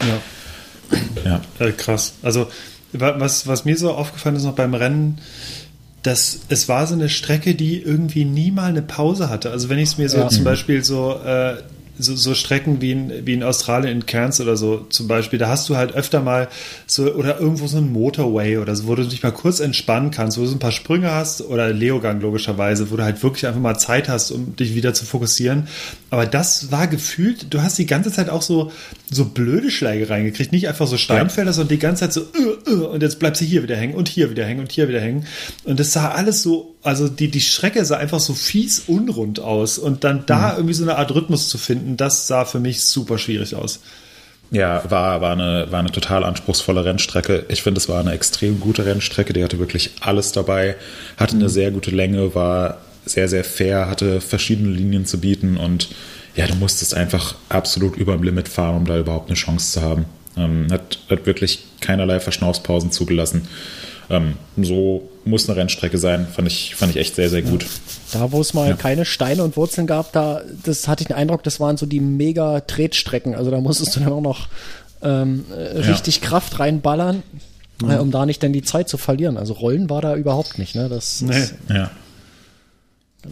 Ja. Ja. Äh, krass. Also, was, was mir so aufgefallen ist noch beim Rennen, dass es war so eine Strecke, die irgendwie nie mal eine Pause hatte. Also wenn ich es mir so ja. zum Beispiel so äh, so, so Strecken wie in, wie in Australien, in Cairns oder so zum Beispiel, da hast du halt öfter mal so, oder irgendwo so ein Motorway oder so, wo du dich mal kurz entspannen kannst, wo du so ein paar Sprünge hast oder Leogang logischerweise, wo du halt wirklich einfach mal Zeit hast, um dich wieder zu fokussieren. Aber das war gefühlt, du hast die ganze Zeit auch so, so blöde Schläge reingekriegt, nicht einfach so Steinfelder, ja. sondern die ganze Zeit so, uh, uh, und jetzt bleibst du hier wieder hängen und hier wieder hängen und hier wieder hängen. Und das sah alles so, also die, die Strecke sah einfach so fies unrund aus und dann da mhm. irgendwie so eine Art Rhythmus zu finden, das sah für mich super schwierig aus. Ja, war, war, eine, war eine total anspruchsvolle Rennstrecke. Ich finde, es war eine extrem gute Rennstrecke. Die hatte wirklich alles dabei, hatte eine mhm. sehr gute Länge, war sehr, sehr fair, hatte verschiedene Linien zu bieten und ja, du musstest einfach absolut über dem Limit fahren, um da überhaupt eine Chance zu haben. Ähm, hat, hat wirklich keinerlei Verschnaufspausen zugelassen. Ähm, so muss eine Rennstrecke sein, fand ich, fand ich echt sehr, sehr gut. Da, wo es mal ja. keine Steine und Wurzeln gab, da das hatte ich den Eindruck, das waren so die mega Tretstrecken. Also da musstest du dann auch noch ähm, richtig ja. Kraft reinballern, mhm. äh, um da nicht dann die Zeit zu verlieren. Also Rollen war da überhaupt nicht. Ne? Das, nee. Ist, ja.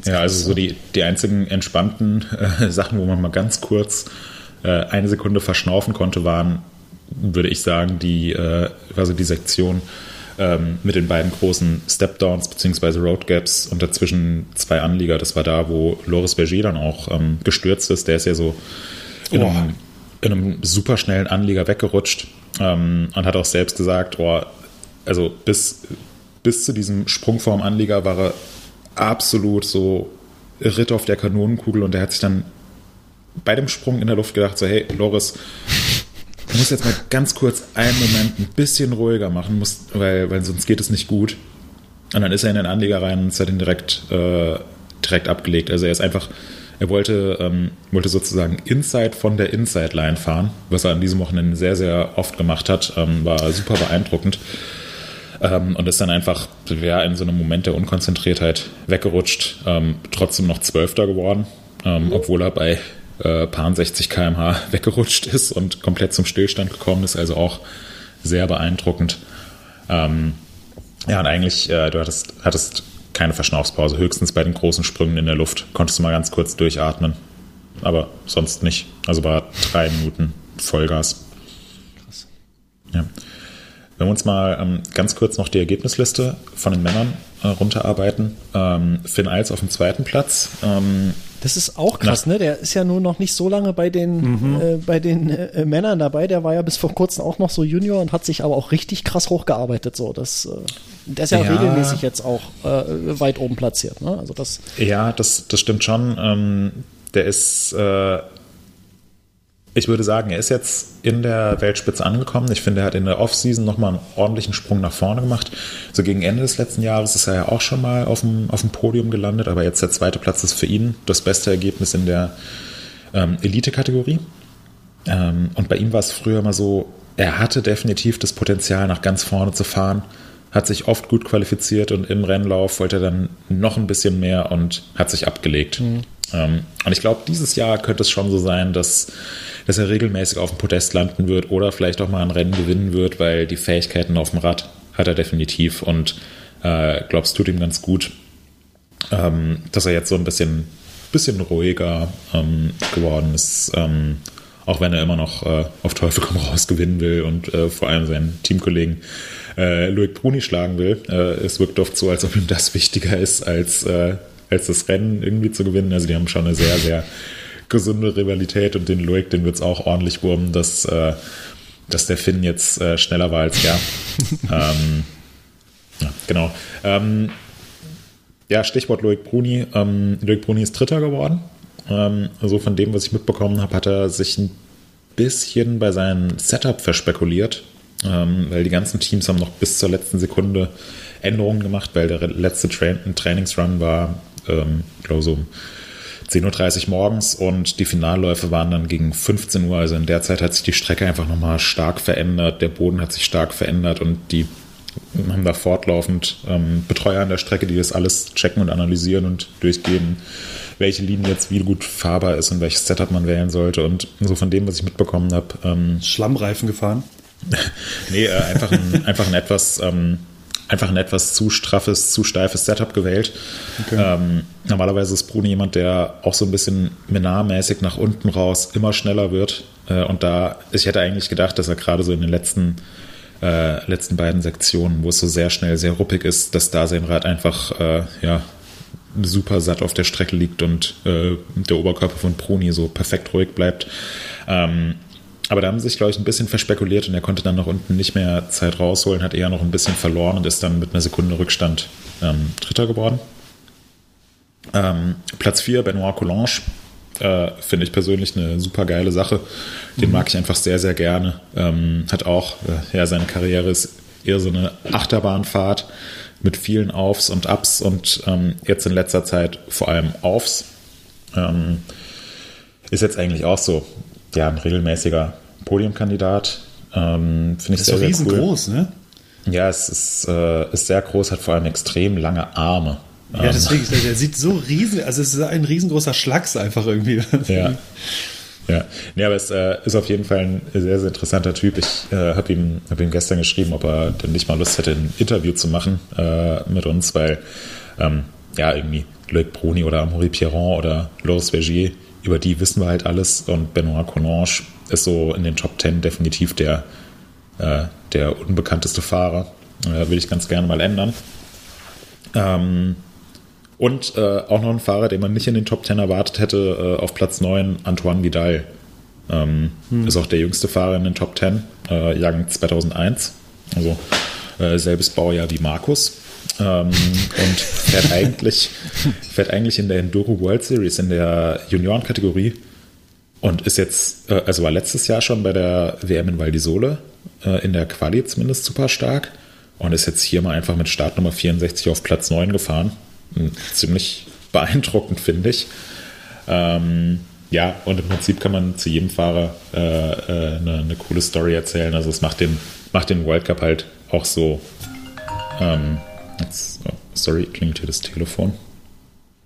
Ja, also so die, die einzigen entspannten äh, Sachen, wo man mal ganz kurz äh, eine Sekunde verschnaufen konnte, waren, würde ich sagen, die, äh, also die Sektion ähm, mit den beiden großen Stepdowns bzw. Road Gaps und dazwischen zwei Anlieger. Das war da, wo Loris Berger dann auch ähm, gestürzt ist. Der ist ja so in, oh. einem, in einem super schnellen Anlieger weggerutscht ähm, und hat auch selbst gesagt, oh, also bis, bis zu diesem Sprung vorm Anlieger war er absolut so Ritt auf der Kanonenkugel und er hat sich dann bei dem Sprung in der Luft gedacht, so hey, Loris, Du musst jetzt mal ganz kurz einen Moment ein bisschen ruhiger machen, musst, weil, weil sonst geht es nicht gut. Und dann ist er in den Anleger rein und hat ihn direkt, äh, direkt abgelegt. Also er ist einfach, er wollte, ähm, wollte sozusagen Inside von der Inside-Line fahren, was er an diesem Wochenende sehr, sehr oft gemacht hat. Ähm, war super beeindruckend. Ähm, und ist dann einfach ja, in so einem Moment der Unkonzentriertheit weggerutscht, ähm, trotzdem noch Zwölfter geworden, ähm, obwohl er bei äh, paar 60 km/h weggerutscht ist und komplett zum Stillstand gekommen ist, also auch sehr beeindruckend. Ähm, ja, und eigentlich, äh, du hattest, hattest keine Verschnaufspause, höchstens bei den großen Sprüngen in der Luft konntest du mal ganz kurz durchatmen, aber sonst nicht. Also war drei Minuten Vollgas. Krass. Ja. Wenn wir uns mal ähm, ganz kurz noch die Ergebnisliste von den Männern äh, runterarbeiten. Ähm, Finn Eils auf dem zweiten Platz. Ähm, das ist auch krass, ne? Der ist ja nur noch nicht so lange bei den, mhm. äh, bei den äh, Männern dabei. Der war ja bis vor kurzem auch noch so Junior und hat sich aber auch richtig krass hochgearbeitet. So, das, äh, der ist ja, ja, regelmäßig jetzt auch äh, weit oben platziert. Ne? Also das. Ja, das, das stimmt schon. Ähm, der ist äh, ich würde sagen, er ist jetzt in der Weltspitze angekommen. Ich finde, er hat in der Offseason nochmal einen ordentlichen Sprung nach vorne gemacht. So gegen Ende des letzten Jahres ist er ja auch schon mal auf dem, auf dem Podium gelandet, aber jetzt der zweite Platz ist für ihn das beste Ergebnis in der ähm, Elite-Kategorie. Ähm, und bei ihm war es früher mal so, er hatte definitiv das Potenzial, nach ganz vorne zu fahren, hat sich oft gut qualifiziert und im Rennlauf wollte er dann noch ein bisschen mehr und hat sich abgelegt. Mhm. Ähm, und ich glaube, dieses Jahr könnte es schon so sein, dass dass er regelmäßig auf dem Podest landen wird oder vielleicht auch mal ein Rennen gewinnen wird, weil die Fähigkeiten auf dem Rad hat er definitiv und äh, glaubst tut ihm ganz gut, ähm, dass er jetzt so ein bisschen, bisschen ruhiger ähm, geworden ist, ähm, auch wenn er immer noch äh, auf Teufel komm raus gewinnen will und äh, vor allem seinen Teamkollegen äh, Loic Bruni schlagen will. Äh, es wirkt oft so, als ob ihm das wichtiger ist, als, äh, als das Rennen irgendwie zu gewinnen. Also die haben schon eine sehr, sehr gesunde Rivalität und den Loic, den wird es auch ordentlich wurmen, dass, äh, dass der Finn jetzt äh, schneller war als er. ähm, ja, genau. Ähm, ja, Stichwort Loic Bruni. Ähm, Loic Bruni ist Dritter geworden. Also von dem, was ich mitbekommen habe, hat er sich ein bisschen bei seinem Setup verspekuliert, ähm, weil die ganzen Teams haben noch bis zur letzten Sekunde Änderungen gemacht, weil der letzte Tra Trainingsrun war, ähm, glaube so 10.30 Uhr morgens und die Finalläufe waren dann gegen 15 Uhr. Also in der Zeit hat sich die Strecke einfach nochmal stark verändert, der Boden hat sich stark verändert und die haben da fortlaufend ähm, Betreuer an der Strecke, die das alles checken und analysieren und durchgehen, welche Linie jetzt wie gut fahrbar ist und welches Setup man wählen sollte. Und so von dem, was ich mitbekommen habe. Ähm, Schlammreifen gefahren? nee, äh, einfach, ein, einfach ein etwas. Ähm, einfach ein etwas zu straffes, zu steifes Setup gewählt. Okay. Ähm, normalerweise ist Bruni jemand, der auch so ein bisschen Menarmäßig nach unten raus immer schneller wird. Äh, und da, ich hätte eigentlich gedacht, dass er gerade so in den letzten, äh, letzten beiden Sektionen, wo es so sehr schnell, sehr ruppig ist, dass da sein Rad einfach, äh, ja, super satt auf der Strecke liegt und äh, der Oberkörper von Bruni so perfekt ruhig bleibt. Ähm, aber da haben sie sich, glaube ich, ein bisschen verspekuliert und er konnte dann noch unten nicht mehr Zeit rausholen, hat eher noch ein bisschen verloren und ist dann mit einer Sekunde Rückstand ähm, Dritter geworden. Ähm, Platz 4, Benoit Coulange. Äh, Finde ich persönlich eine super geile Sache. Den mhm. mag ich einfach sehr, sehr gerne. Ähm, hat auch, äh, ja, seine Karriere ist eher so eine Achterbahnfahrt mit vielen Aufs und Ups und ähm, jetzt in letzter Zeit vor allem Aufs. Ähm, ist jetzt eigentlich auch so ja, ein regelmäßiger Podiumkandidat. Ähm, Finde ich ist sehr, so riesengroß, cool. ne? Ja, es ist, äh, ist sehr groß, hat vor allem extrem lange Arme. Ja, deswegen, der sieht so riesen, also es ist ein riesengroßer Schlacks einfach irgendwie. Ja. Ja, nee, aber es äh, ist auf jeden Fall ein sehr, sehr interessanter Typ. Ich äh, habe ihm, hab ihm gestern geschrieben, ob er denn nicht mal Lust hätte, ein Interview zu machen äh, mit uns, weil ähm, ja, irgendwie Loic Bruni oder Amaury Pierron oder Loris Vergier über die wissen wir halt alles und Benoit Connage ist so in den Top 10 definitiv der, äh, der unbekannteste Fahrer. Äh, will ich ganz gerne mal ändern. Ähm, und äh, auch noch ein Fahrer, den man nicht in den Top 10 erwartet hätte, äh, auf Platz 9, Antoine Vidal. Ähm, hm. Ist auch der jüngste Fahrer in den Top 10, äh, Jahrgang 2001. Also äh, selbes Baujahr wie Markus ähm, und fährt eigentlich, fährt eigentlich in der Enduro World Series in der Juniorenkategorie und ist jetzt, äh, also war letztes Jahr schon bei der WM in Val di Sole, äh, in der Quali zumindest super stark und ist jetzt hier mal einfach mit Startnummer 64 auf Platz 9 gefahren. Hm, ziemlich beeindruckend, finde ich. Ähm, ja, und im Prinzip kann man zu jedem Fahrer äh, äh, eine, eine, coole Story erzählen. Also es macht den, macht den World Cup halt auch so ähm, Jetzt, oh, sorry, klingelt hier das Telefon.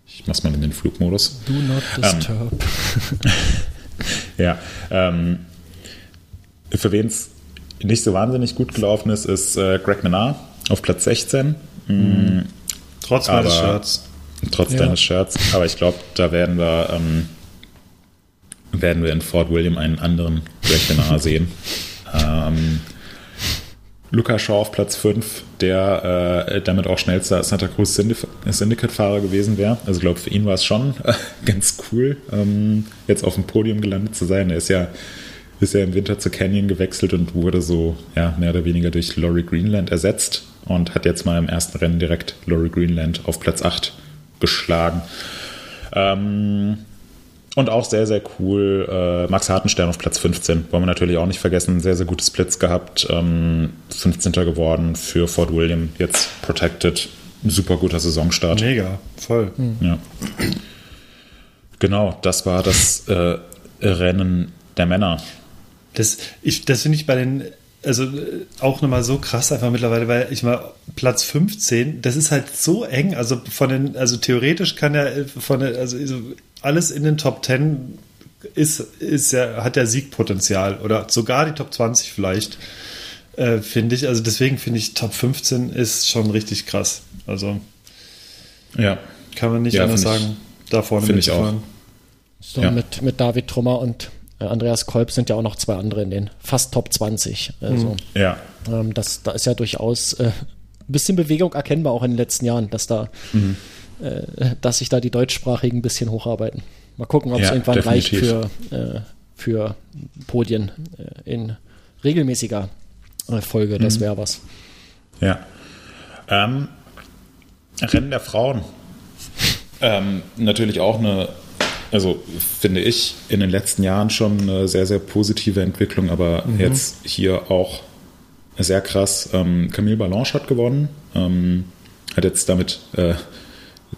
Ich mach's mal in den Flugmodus. Do not disturb. Ähm, ja, ähm, für wen es nicht so wahnsinnig gut gelaufen ist, ist äh, Greg Menard auf Platz 16. Mhm. Trotz meines Shirts. Trotz ja. deines Shirts. Aber ich glaube, da werden wir, ähm, werden wir in Fort William einen anderen Greg Menard sehen. ähm, Luca Shaw auf Platz 5, der äh, damit auch schnellster Santa Cruz Syndicate-Fahrer gewesen wäre. Also ich glaube, für ihn war es schon äh, ganz cool, ähm, jetzt auf dem Podium gelandet zu sein. Er ist ja, ist ja im Winter zu Canyon gewechselt und wurde so ja, mehr oder weniger durch Laurie Greenland ersetzt und hat jetzt mal im ersten Rennen direkt Laurie Greenland auf Platz 8 geschlagen. Ähm, und auch sehr, sehr cool, äh, Max Hartenstern auf Platz 15. Wollen wir natürlich auch nicht vergessen. Sehr, sehr gute Splits gehabt. Ähm, 15. geworden für Fort William. Jetzt protected. Super guter Saisonstart. Mega, voll. Mhm. Ja. Genau, das war das äh, Rennen der Männer. Das, das finde ich bei den also äh, auch nochmal so krass einfach mittlerweile, weil ich mal Platz 15, das ist halt so eng, also von den, also theoretisch kann er äh, von der, also alles in den Top 10 ist, ist ja, hat ja Siegpotenzial oder sogar die Top 20 vielleicht, äh, finde ich. Also deswegen finde ich Top 15 ist schon richtig krass. Also ja. kann man nicht ja, anders sagen. Da vorne finde ich auch. So ja. mit, mit David Trummer und äh, Andreas Kolb sind ja auch noch zwei andere in den fast Top 20. Also, ja. Ähm, das, da ist ja durchaus äh, ein bisschen Bewegung erkennbar auch in den letzten Jahren, dass da mhm dass sich da die Deutschsprachigen ein bisschen hocharbeiten. Mal gucken, ob es irgendwann definitiv. reicht für, äh, für Podien äh, in regelmäßiger äh, Folge. Das mhm. wäre was. Ja. Ähm, Rennen der Frauen. Ähm, natürlich auch eine, also finde ich, in den letzten Jahren schon eine sehr, sehr positive Entwicklung, aber mhm. jetzt hier auch sehr krass. Ähm, Camille Balanche hat gewonnen, ähm, hat jetzt damit äh,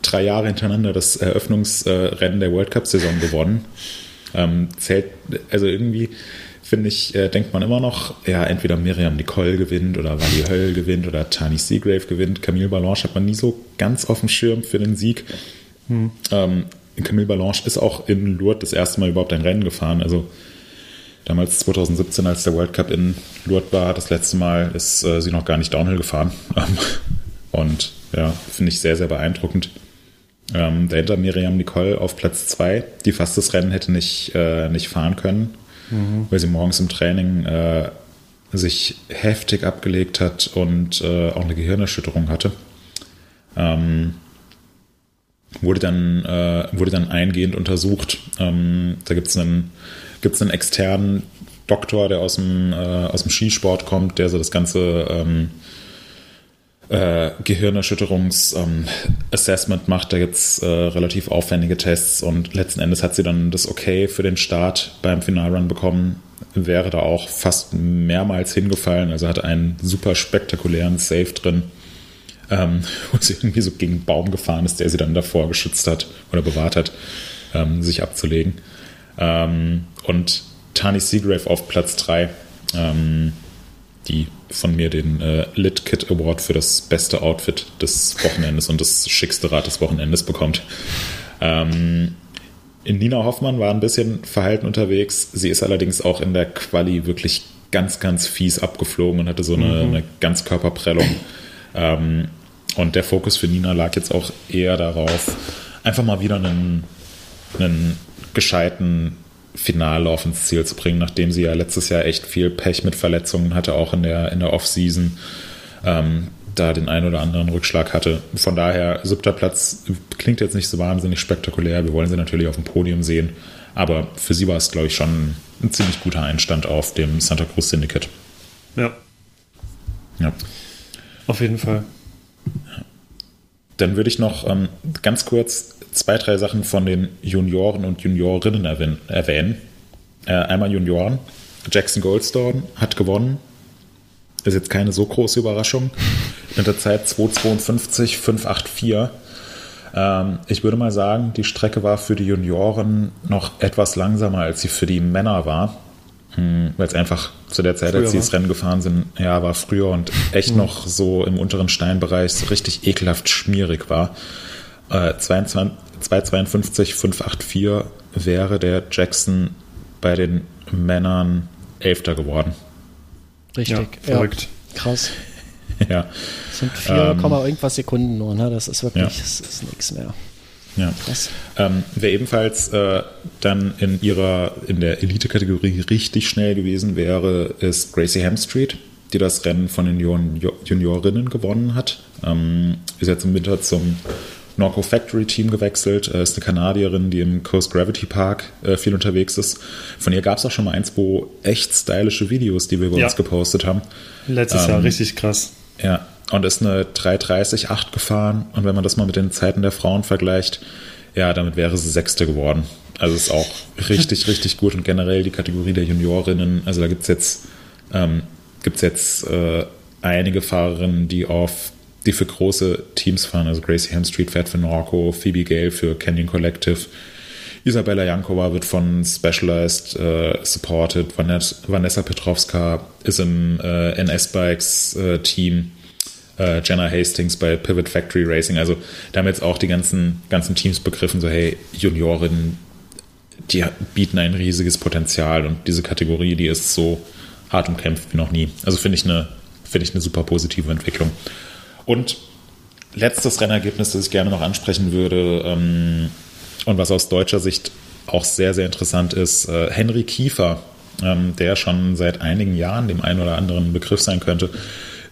drei Jahre hintereinander das Eröffnungsrennen der World Cup-Saison gewonnen. Ähm, zählt, also irgendwie finde ich, äh, denkt man immer noch, ja, entweder Miriam Nicole gewinnt oder Wally Höll gewinnt oder Tani Seagrave gewinnt. Camille Balanche hat man nie so ganz auf dem Schirm für den Sieg. Hm. Ähm, Camille Balanche ist auch in Lourdes das erste Mal überhaupt ein Rennen gefahren. Also damals 2017, als der World Cup in Lourdes war, das letzte Mal ist äh, sie noch gar nicht Downhill gefahren. Und ja, finde ich sehr, sehr beeindruckend. Ähm, dahinter Miriam Nicole auf Platz 2, die fast das Rennen hätte nicht, äh, nicht fahren können, mhm. weil sie morgens im Training äh, sich heftig abgelegt hat und äh, auch eine Gehirnerschütterung hatte. Ähm, wurde, dann, äh, wurde dann eingehend untersucht. Ähm, da gibt es einen, gibt's einen externen Doktor, der aus dem, äh, aus dem Skisport kommt, der so das ganze ähm, äh, Gehirnerschütterungs-Assessment ähm, macht. Da es äh, relativ aufwendige Tests und letzten Endes hat sie dann das Okay für den Start beim Finalrun bekommen. Wäre da auch fast mehrmals hingefallen, also hatte einen super spektakulären Save drin, ähm, wo sie irgendwie so gegen einen Baum gefahren ist, der sie dann davor geschützt hat oder bewahrt hat, ähm, sich abzulegen. Ähm, und Tani Seagrave auf Platz 3. Ähm, die von mir den äh, Lit Kit Award für das beste Outfit des Wochenendes und das schickste Rad des Wochenendes bekommt. Ähm, Nina Hoffmann war ein bisschen verhalten unterwegs. Sie ist allerdings auch in der Quali wirklich ganz, ganz fies abgeflogen und hatte so eine, mhm. eine Ganzkörperprellung. Ähm, und der Fokus für Nina lag jetzt auch eher darauf, einfach mal wieder einen, einen gescheiten Finallauf ins Ziel zu bringen, nachdem sie ja letztes Jahr echt viel Pech mit Verletzungen hatte, auch in der, in der Off-Season. Ähm, da den einen oder anderen Rückschlag hatte. Von daher, siebter Platz klingt jetzt nicht so wahnsinnig spektakulär. Wir wollen sie natürlich auf dem Podium sehen. Aber für sie war es, glaube ich, schon ein ziemlich guter Einstand auf dem Santa Cruz Syndicate. Ja. Ja. Auf jeden Fall. Dann würde ich noch ähm, ganz kurz zwei, drei Sachen von den Junioren und Juniorinnen erwähnen. Äh, einmal Junioren. Jackson Goldstone hat gewonnen. Ist jetzt keine so große Überraschung. Mit der Zeit 2,52, 5,84. Ähm, ich würde mal sagen, die Strecke war für die Junioren noch etwas langsamer, als sie für die Männer war. Hm, Weil es einfach zu der Zeit, früher als sie das Rennen gefahren sind, ja, war früher und echt mhm. noch so im unteren Steinbereich so richtig ekelhaft schmierig war. 252, 584 wäre der Jackson bei den Männern Elfter geworden. Richtig, ja, verrückt. Ja, krass. ja. Das sind 4, ähm, irgendwas Sekunden nur, ne? Das ist wirklich, ja. das ist nichts mehr. Ja. Krass. Ähm, wer ebenfalls äh, dann in ihrer, in der Elite-Kategorie richtig schnell gewesen wäre, ist Gracie Hamstreet, die das Rennen von den Juniorinnen gewonnen hat. Ähm, ist jetzt im Winter zum Norco Factory Team gewechselt, äh, ist eine Kanadierin, die im Coast Gravity Park äh, viel unterwegs ist. Von ihr gab es auch schon mal ein, zwei echt stylische Videos, die wir bei ja. uns gepostet haben. Letztes ähm, Jahr richtig krass. Ja, und ist eine 330-8 gefahren. Und wenn man das mal mit den Zeiten der Frauen vergleicht, ja, damit wäre sie Sechste geworden. Also ist auch richtig, richtig gut. Und generell die Kategorie der Juniorinnen, also da gibt es jetzt, ähm, gibt's jetzt äh, einige Fahrerinnen, die auf die für große Teams fahren. Also Gracie Hemstreet fährt für Norco, Phoebe Gale für Canyon Collective. Isabella Jankova wird von Specialized äh, supported. Vanessa Petrovska ist im äh, NS-Bikes-Team. Äh, äh, Jenna Hastings bei Pivot Factory Racing. Also da haben jetzt auch die ganzen, ganzen Teams begriffen, so hey, Juniorinnen, die bieten ein riesiges Potenzial und diese Kategorie, die ist so hart umkämpft wie noch nie. Also finde ich eine, finde ich eine super positive Entwicklung. Und letztes Rennergebnis, das ich gerne noch ansprechen würde ähm, und was aus deutscher Sicht auch sehr, sehr interessant ist, äh, Henry Kiefer, ähm, der schon seit einigen Jahren dem einen oder anderen Begriff sein könnte,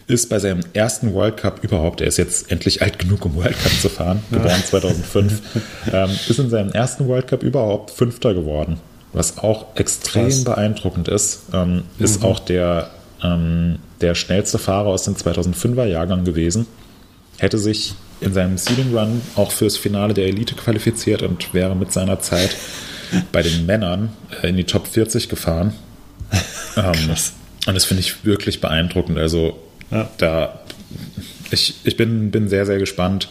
ist bei seinem ersten World Cup überhaupt, er ist jetzt endlich alt genug, um World Cup zu fahren, geboren 2005, ähm, ist in seinem ersten World Cup überhaupt Fünfter geworden, was auch extrem Krass. beeindruckend ist. Ähm, mhm. Ist auch der ähm, der schnellste Fahrer aus dem 2005er Jahrgang gewesen. Hätte sich in seinem Seeding Run auch fürs Finale der Elite qualifiziert und wäre mit seiner Zeit bei den Männern äh, in die Top 40 gefahren. ähm, und das finde ich wirklich beeindruckend. Also ja. da ich, ich bin, bin sehr, sehr gespannt,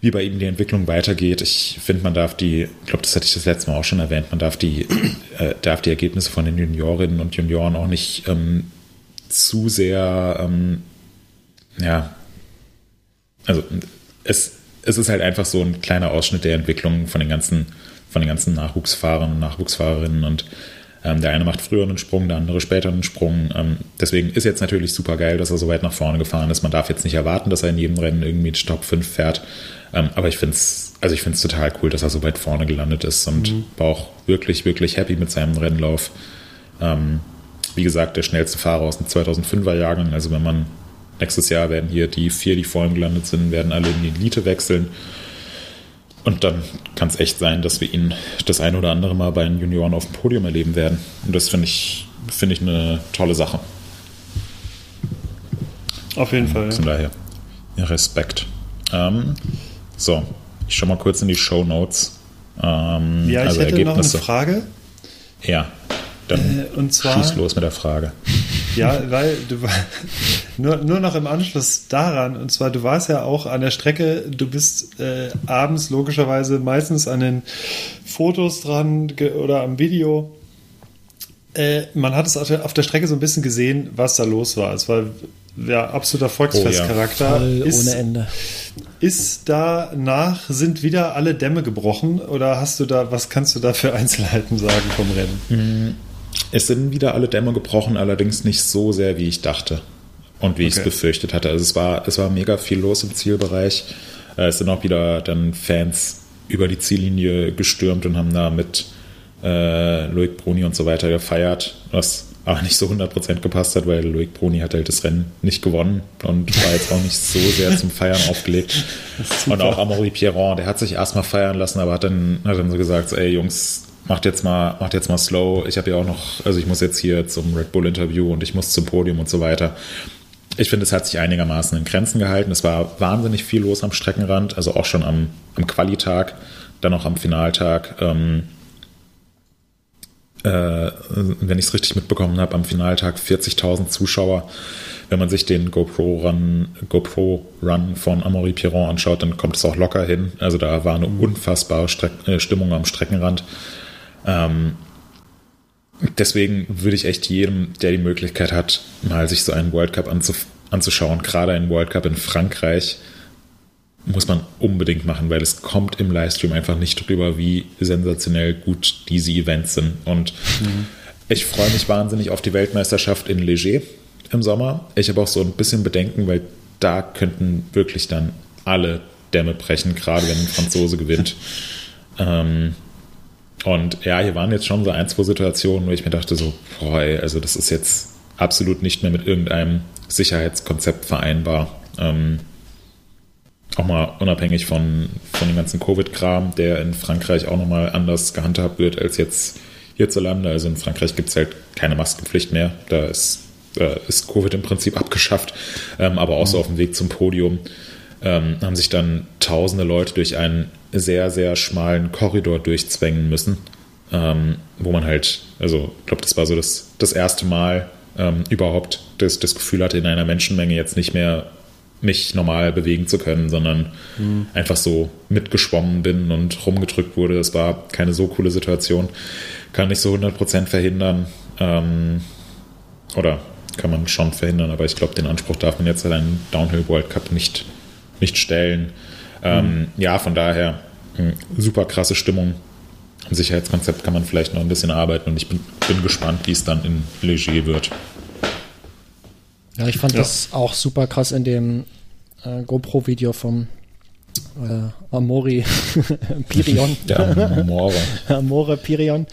wie bei ihm die Entwicklung weitergeht. Ich finde, man darf die, ich glaube, das hatte ich das letzte Mal auch schon erwähnt, man darf die, äh, darf die Ergebnisse von den Juniorinnen und Junioren auch nicht ähm, zu sehr, ähm, ja, also es, es ist halt einfach so ein kleiner Ausschnitt der Entwicklung von den ganzen, von den ganzen Nachwuchsfahrern und Nachwuchsfahrerinnen und Ähm, der eine macht früher einen Sprung, der andere später einen Sprung. Ähm, deswegen ist jetzt natürlich super geil, dass er so weit nach vorne gefahren ist. Man darf jetzt nicht erwarten, dass er in jedem Rennen irgendwie Top 5 fährt. Ähm, aber ich finde es also ich finde es total cool, dass er so weit vorne gelandet ist und mhm. war auch wirklich, wirklich happy mit seinem Rennlauf. Ähm, wie gesagt, der schnellste Fahrer aus dem 2005er Jahrgang. Also wenn man nächstes Jahr werden hier die vier, die vor ihm gelandet sind, werden alle in die Elite wechseln. Und dann kann es echt sein, dass wir ihn das ein oder andere Mal bei den Junioren auf dem Podium erleben werden. Und das finde ich, finde ich eine tolle Sache. Auf jeden Fall. Von daher, ja, Respekt. Ähm, so, ich schau mal kurz in die Show Notes. Ähm, ja, ich also hätte Ergebnisse. noch eine Frage. Ja, dann äh, und zwar, schieß los mit der Frage. Ja, weil du nur, nur noch im Anschluss daran, und zwar du warst ja auch an der Strecke, du bist äh, abends logischerweise meistens an den Fotos dran oder am Video. Äh, man hat es auf der Strecke so ein bisschen gesehen, was da los war. Es war ja absoluter Volksfestcharakter. Oh, ja. ohne Ende. Ist danach, sind wieder alle Dämme gebrochen oder hast du da, was kannst du da für Einzelheiten sagen vom Rennen? Es sind wieder alle Dämme gebrochen, allerdings nicht so sehr, wie ich dachte und wie okay. ich es befürchtet hatte. Also es war, es war mega viel los im Zielbereich. Äh, es sind auch wieder dann Fans über die Ziellinie gestürmt und haben da mit äh, Loic Bruni und so weiter gefeiert, was aber nicht so 100% gepasst hat, weil Loic Bruni hat halt das Rennen nicht gewonnen und war jetzt auch nicht so sehr zum Feiern aufgelegt. Und auch Amaury Pierron, der hat sich erstmal feiern lassen, aber hat dann, hat dann so gesagt, ey Jungs, macht jetzt mal, macht jetzt mal slow. Ich habe ja auch noch, also ich muss jetzt hier zum Red Bull Interview und ich muss zum Podium und so weiter. Ich finde, es hat sich einigermaßen in Grenzen gehalten. Es war wahnsinnig viel los am Streckenrand, also auch schon am, am Qualitag, dann auch am Finaltag. Ähm, äh, wenn ich es richtig mitbekommen habe, am Finaltag 40.000 Zuschauer. Wenn man sich den GoPro-Run GoPro Run von Amaury Piron anschaut, dann kommt es auch locker hin. Also da war eine unfassbare Streck äh, Stimmung am Streckenrand. Ähm, deswegen würde ich echt jedem, der die Möglichkeit hat, mal sich so einen World Cup anzuf anzuschauen, gerade einen World Cup in Frankreich, muss man unbedingt machen, weil es kommt im Livestream einfach nicht drüber, wie sensationell gut diese Events sind. Und mhm. ich freue mich wahnsinnig auf die Weltmeisterschaft in Leger im Sommer. Ich habe auch so ein bisschen Bedenken, weil da könnten wirklich dann alle Dämme brechen, gerade wenn ein Franzose gewinnt. ähm, und ja, hier waren jetzt schon so ein, zwei Situationen, wo ich mir dachte so, boah, ey, also das ist jetzt absolut nicht mehr mit irgendeinem Sicherheitskonzept vereinbar. Ähm, auch mal unabhängig von, von dem ganzen Covid-Kram, der in Frankreich auch nochmal anders gehandhabt wird als jetzt hierzulande. Also in Frankreich gibt es halt keine Maskenpflicht mehr. Da ist, äh, ist Covid im Prinzip abgeschafft. Ähm, aber auch so mhm. auf dem Weg zum Podium ähm, haben sich dann tausende Leute durch einen sehr, sehr schmalen Korridor durchzwängen müssen. Ähm, wo man halt, also ich glaube, das war so das, das erste Mal ähm, überhaupt das, das Gefühl hatte, in einer Menschenmenge jetzt nicht mehr mich normal bewegen zu können, sondern mhm. einfach so mitgeschwommen bin und rumgedrückt wurde. Das war keine so coole Situation. Kann nicht so 100% verhindern. Ähm, oder kann man schon verhindern, aber ich glaube, den Anspruch darf man jetzt an einen Downhill World Cup nicht, nicht stellen. Ähm, mhm. Ja, von daher hm, super krasse Stimmung. Am Sicherheitskonzept kann man vielleicht noch ein bisschen arbeiten und ich bin, bin gespannt, wie es dann in Leger wird. Ja, ich fand ja. das auch super krass in dem äh, GoPro-Video vom äh, Amori Pirion. Der Amore. Amore Pirion.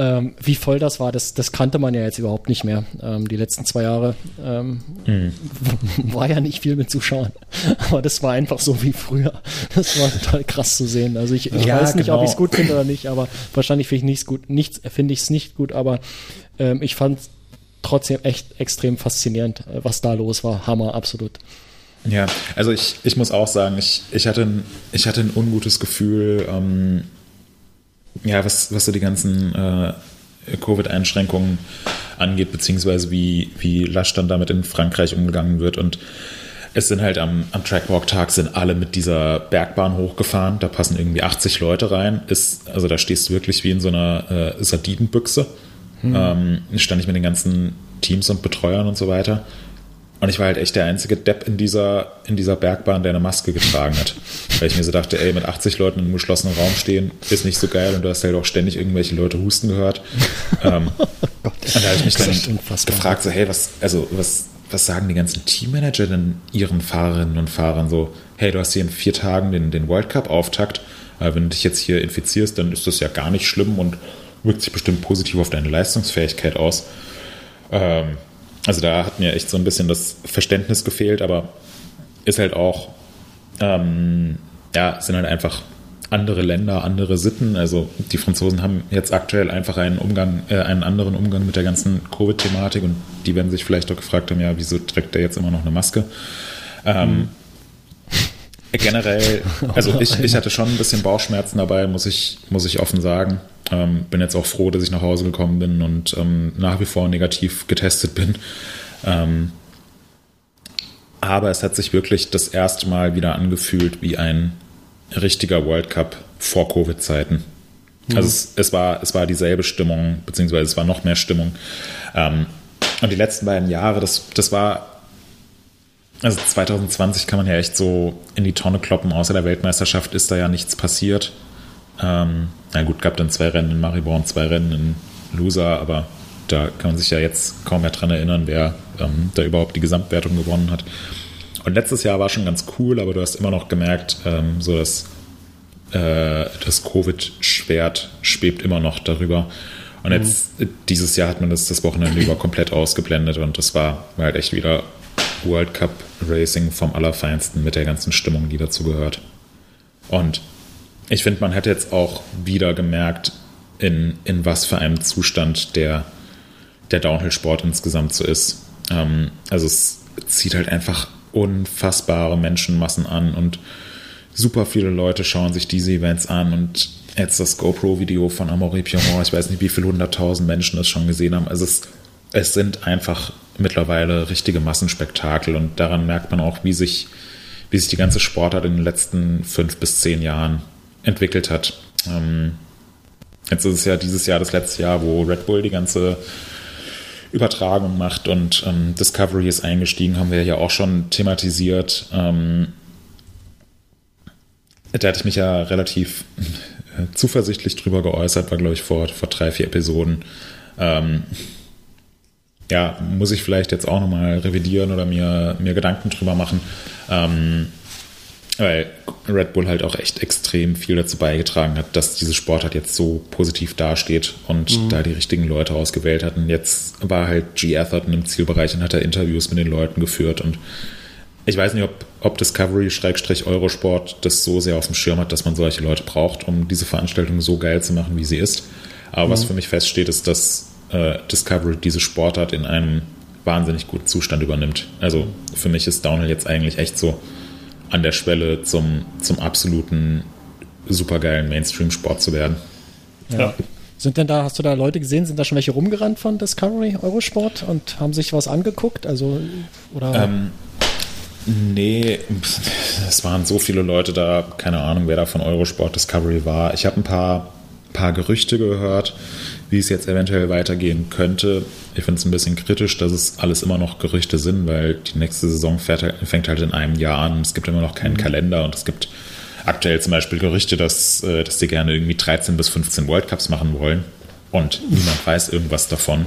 Ähm, wie voll das war, das, das kannte man ja jetzt überhaupt nicht mehr. Ähm, die letzten zwei Jahre ähm, mhm. war ja nicht viel mit Zuschauern. Aber das war einfach so wie früher. Das war total krass zu sehen. Also ich, ich ja, weiß nicht, genau. ob ich es gut finde oder nicht, aber wahrscheinlich finde ich es gut. Nichts finde ich es nicht gut, aber ähm, ich fand trotzdem echt extrem faszinierend, was da los war. Hammer, absolut. Ja, also ich, ich muss auch sagen, ich, ich, hatte, ein, ich hatte ein ungutes Gefühl, ähm, ja, was, was so die ganzen äh, Covid-Einschränkungen angeht, beziehungsweise wie, wie lasch dann damit in Frankreich umgegangen wird. Und es sind halt am, am Trackwalk-Tag sind alle mit dieser Bergbahn hochgefahren. Da passen irgendwie 80 Leute rein. Ist, also da stehst du wirklich wie in so einer äh, Sardinenbüchse. Hm. Ähm, stand ich mit den ganzen Teams und Betreuern und so weiter. Und ich war halt echt der einzige Depp in dieser, in dieser Bergbahn, der eine Maske getragen hat. Weil ich mir so dachte, ey, mit 80 Leuten in einem geschlossenen Raum stehen, ist nicht so geil und du hast halt auch ständig irgendwelche Leute husten gehört. ähm, und da habe ich mich dann gefragt, so, hey, was, also, was, was sagen die ganzen Teammanager denn ihren Fahrerinnen und Fahrern so, hey, du hast hier in vier Tagen den, den World Cup-Auftakt, äh, wenn du dich jetzt hier infizierst, dann ist das ja gar nicht schlimm und wirkt sich bestimmt positiv auf deine Leistungsfähigkeit aus. Ähm, also da hat mir echt so ein bisschen das Verständnis gefehlt, aber ist halt auch, ähm, ja, sind halt einfach andere Länder, andere Sitten. Also die Franzosen haben jetzt aktuell einfach einen Umgang, äh, einen anderen Umgang mit der ganzen Covid-Thematik und die werden sich vielleicht auch gefragt haben, ja, wieso trägt der jetzt immer noch eine Maske? Ähm, mhm. Generell, also ich, ich hatte schon ein bisschen Bauchschmerzen dabei, muss ich, muss ich offen sagen. Ähm, bin jetzt auch froh, dass ich nach Hause gekommen bin und ähm, nach wie vor negativ getestet bin. Ähm, aber es hat sich wirklich das erste Mal wieder angefühlt wie ein richtiger World Cup vor Covid-Zeiten. Mhm. Also es, es, war, es war dieselbe Stimmung, beziehungsweise es war noch mehr Stimmung. Ähm, und die letzten beiden Jahre, das, das war also 2020 kann man ja echt so in die Tonne kloppen. Außer der Weltmeisterschaft ist da ja nichts passiert. Ähm, na gut, gab dann zwei Rennen in Maribor und zwei Rennen in Loser, aber da kann man sich ja jetzt kaum mehr dran erinnern, wer ähm, da überhaupt die Gesamtwertung gewonnen hat. Und letztes Jahr war schon ganz cool, aber du hast immer noch gemerkt, ähm, so dass äh, das Covid-Schwert schwebt immer noch darüber. Und jetzt, mhm. dieses Jahr hat man das das Wochenende über komplett ausgeblendet und das war, war halt echt wieder World Cup Racing vom Allerfeinsten mit der ganzen Stimmung, die dazu gehört. Und ich finde, man hat jetzt auch wieder gemerkt, in, in was für einem Zustand der, der Downhill-Sport insgesamt so ist. Ähm, also es zieht halt einfach unfassbare Menschenmassen an und super viele Leute schauen sich diese Events an und jetzt das GoPro-Video von Amaury Piron, ich weiß nicht, wie viele hunderttausend Menschen das schon gesehen haben. Also es, es sind einfach mittlerweile richtige Massenspektakel und daran merkt man auch, wie sich, wie sich die ganze Sportart in den letzten fünf bis zehn Jahren entwickelt hat. Ähm, jetzt ist es ja dieses Jahr das letzte Jahr, wo Red Bull die ganze Übertragung macht und ähm, Discovery ist eingestiegen, haben wir ja auch schon thematisiert. Ähm, da hatte ich mich ja relativ zuversichtlich drüber geäußert, war glaube ich vor, vor drei, vier Episoden. Ähm, ja, muss ich vielleicht jetzt auch nochmal revidieren oder mir, mir Gedanken drüber machen. Ähm, weil Red Bull halt auch echt extrem viel dazu beigetragen hat, dass diese Sportart jetzt so positiv dasteht und mhm. da die richtigen Leute ausgewählt hatten. Jetzt war halt G. Atherton im Zielbereich und hat da Interviews mit den Leuten geführt und ich weiß nicht, ob, ob Discovery-Eurosport das so sehr auf dem Schirm hat, dass man solche Leute braucht, um diese Veranstaltung so geil zu machen, wie sie ist. Aber mhm. was für mich feststeht, ist, dass äh, Discovery diese Sportart in einem wahnsinnig guten Zustand übernimmt. Also für mich ist Downhill jetzt eigentlich echt so an der Schwelle zum, zum absoluten supergeilen Mainstream-Sport zu werden. Ja. ja. Sind denn da, hast du da Leute gesehen, sind da schon welche rumgerannt von Discovery Eurosport und haben sich was angeguckt? Also, oder? Ähm, nee, es waren so viele Leute da, keine Ahnung, wer da von Eurosport Discovery war. Ich habe ein paar, paar Gerüchte gehört wie es jetzt eventuell weitergehen könnte. Ich finde es ein bisschen kritisch, dass es alles immer noch Gerüchte sind, weil die nächste Saison fängt halt in einem Jahr an. Es gibt immer noch keinen mhm. Kalender und es gibt aktuell zum Beispiel Gerüchte, dass, äh, dass die gerne irgendwie 13 bis 15 World Cups machen wollen und niemand weiß irgendwas davon.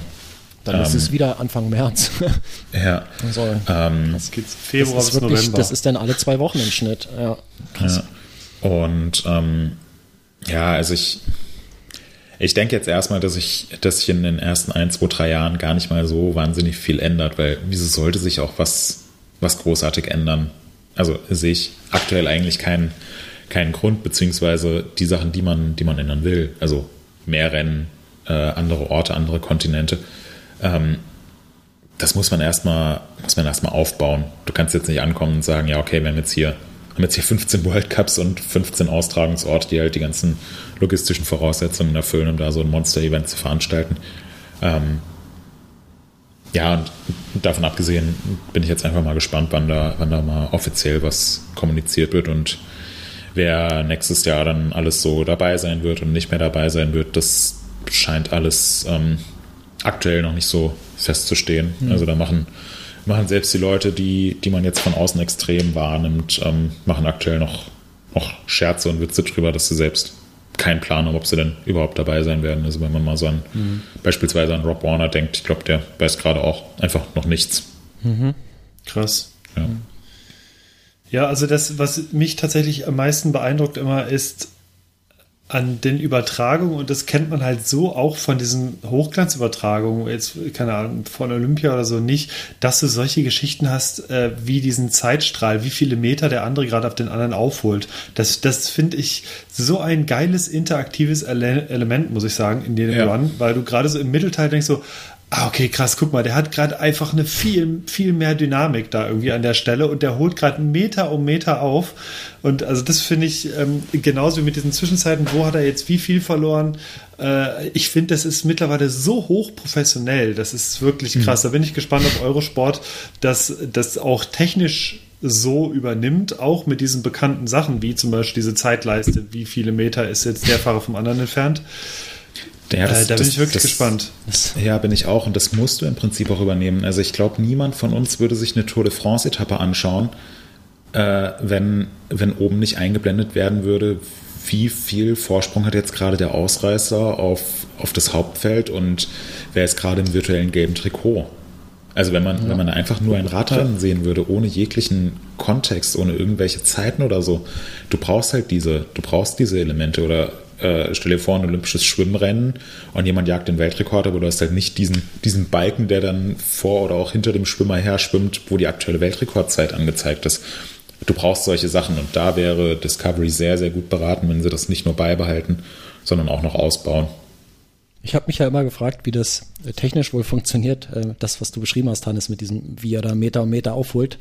Dann ähm, ist es ähm, wieder Anfang März. ja. Also, ähm, das geht Februar das ist bis wirklich, November. Das ist dann alle zwei Wochen im Schnitt. Ja, krass. Ja. Und ähm, ja, also ich, ich denke jetzt erstmal, dass ich, dass sich in den ersten ein, zwei, drei Jahren gar nicht mal so wahnsinnig viel ändert, weil wieso sollte sich auch was, was großartig ändern? Also sehe ich aktuell eigentlich keinen, keinen Grund, beziehungsweise die Sachen, die man, die man ändern will. Also mehr Rennen, äh, andere Orte, andere Kontinente. Ähm, das muss man erstmal, muss man erstmal aufbauen. Du kannst jetzt nicht ankommen und sagen, ja, okay, wir haben jetzt hier haben jetzt hier 15 World Cups und 15 Austragungsorte, die halt die ganzen logistischen Voraussetzungen erfüllen, um da so ein Monster-Event zu veranstalten. Ähm, ja, und davon abgesehen bin ich jetzt einfach mal gespannt, wann da, wann da mal offiziell was kommuniziert wird und wer nächstes Jahr dann alles so dabei sein wird und nicht mehr dabei sein wird, das scheint alles ähm, aktuell noch nicht so festzustehen. Mhm. Also da machen machen selbst die Leute, die, die man jetzt von außen extrem wahrnimmt, ähm, machen aktuell noch, noch Scherze und Witze drüber, dass sie selbst keinen Plan haben, ob sie denn überhaupt dabei sein werden. Also wenn man mal so an mhm. beispielsweise an Rob Warner denkt, ich glaube, der weiß gerade auch einfach noch nichts. Mhm. Krass. Ja. ja, also das, was mich tatsächlich am meisten beeindruckt immer ist, an den Übertragungen, und das kennt man halt so auch von diesen Hochglanzübertragungen, jetzt, keine Ahnung, von Olympia oder so nicht, dass du solche Geschichten hast, äh, wie diesen Zeitstrahl, wie viele Meter der andere gerade auf den anderen aufholt. Das, das finde ich so ein geiles interaktives Ele Element, muss ich sagen, in dem ja. Run, weil du gerade so im Mittelteil denkst so, ah, okay, krass, guck mal, der hat gerade einfach eine viel, viel mehr Dynamik da irgendwie an der Stelle und der holt gerade Meter um Meter auf. Und also das finde ich ähm, genauso wie mit diesen Zwischenzeiten, wo hat er jetzt wie viel verloren? Äh, ich finde, das ist mittlerweile so hoch professionell, das ist wirklich hm. krass. Mhm. Da bin ich gespannt, ob Eurosport das, das auch technisch so übernimmt, auch mit diesen bekannten Sachen, wie zum Beispiel diese Zeitleiste, wie viele Meter ist jetzt der Fahrer vom anderen entfernt. Ja, das, äh, da bin das, ich wirklich das, gespannt. Ja, bin ich auch. Und das musst du im Prinzip auch übernehmen. Also ich glaube, niemand von uns würde sich eine Tour de France-Etappe anschauen, äh, wenn, wenn oben nicht eingeblendet werden würde, wie viel Vorsprung hat jetzt gerade der Ausreißer auf, auf das Hauptfeld und wer ist gerade im virtuellen gelben Trikot. Also wenn man, ja. wenn man einfach nur ein Radrennen sehen würde, ohne jeglichen Kontext, ohne irgendwelche Zeiten oder so, du brauchst halt diese, du brauchst diese Elemente oder äh, stell dir vor, ein olympisches Schwimmrennen und jemand jagt den Weltrekord, aber du hast halt nicht diesen, diesen Balken, der dann vor oder auch hinter dem Schwimmer her schwimmt, wo die aktuelle Weltrekordzeit angezeigt ist. Du brauchst solche Sachen und da wäre Discovery sehr, sehr gut beraten, wenn sie das nicht nur beibehalten, sondern auch noch ausbauen. Ich habe mich ja immer gefragt, wie das äh, technisch wohl funktioniert, äh, das, was du beschrieben hast, Hannes, mit diesem, wie er da Meter um Meter aufholt.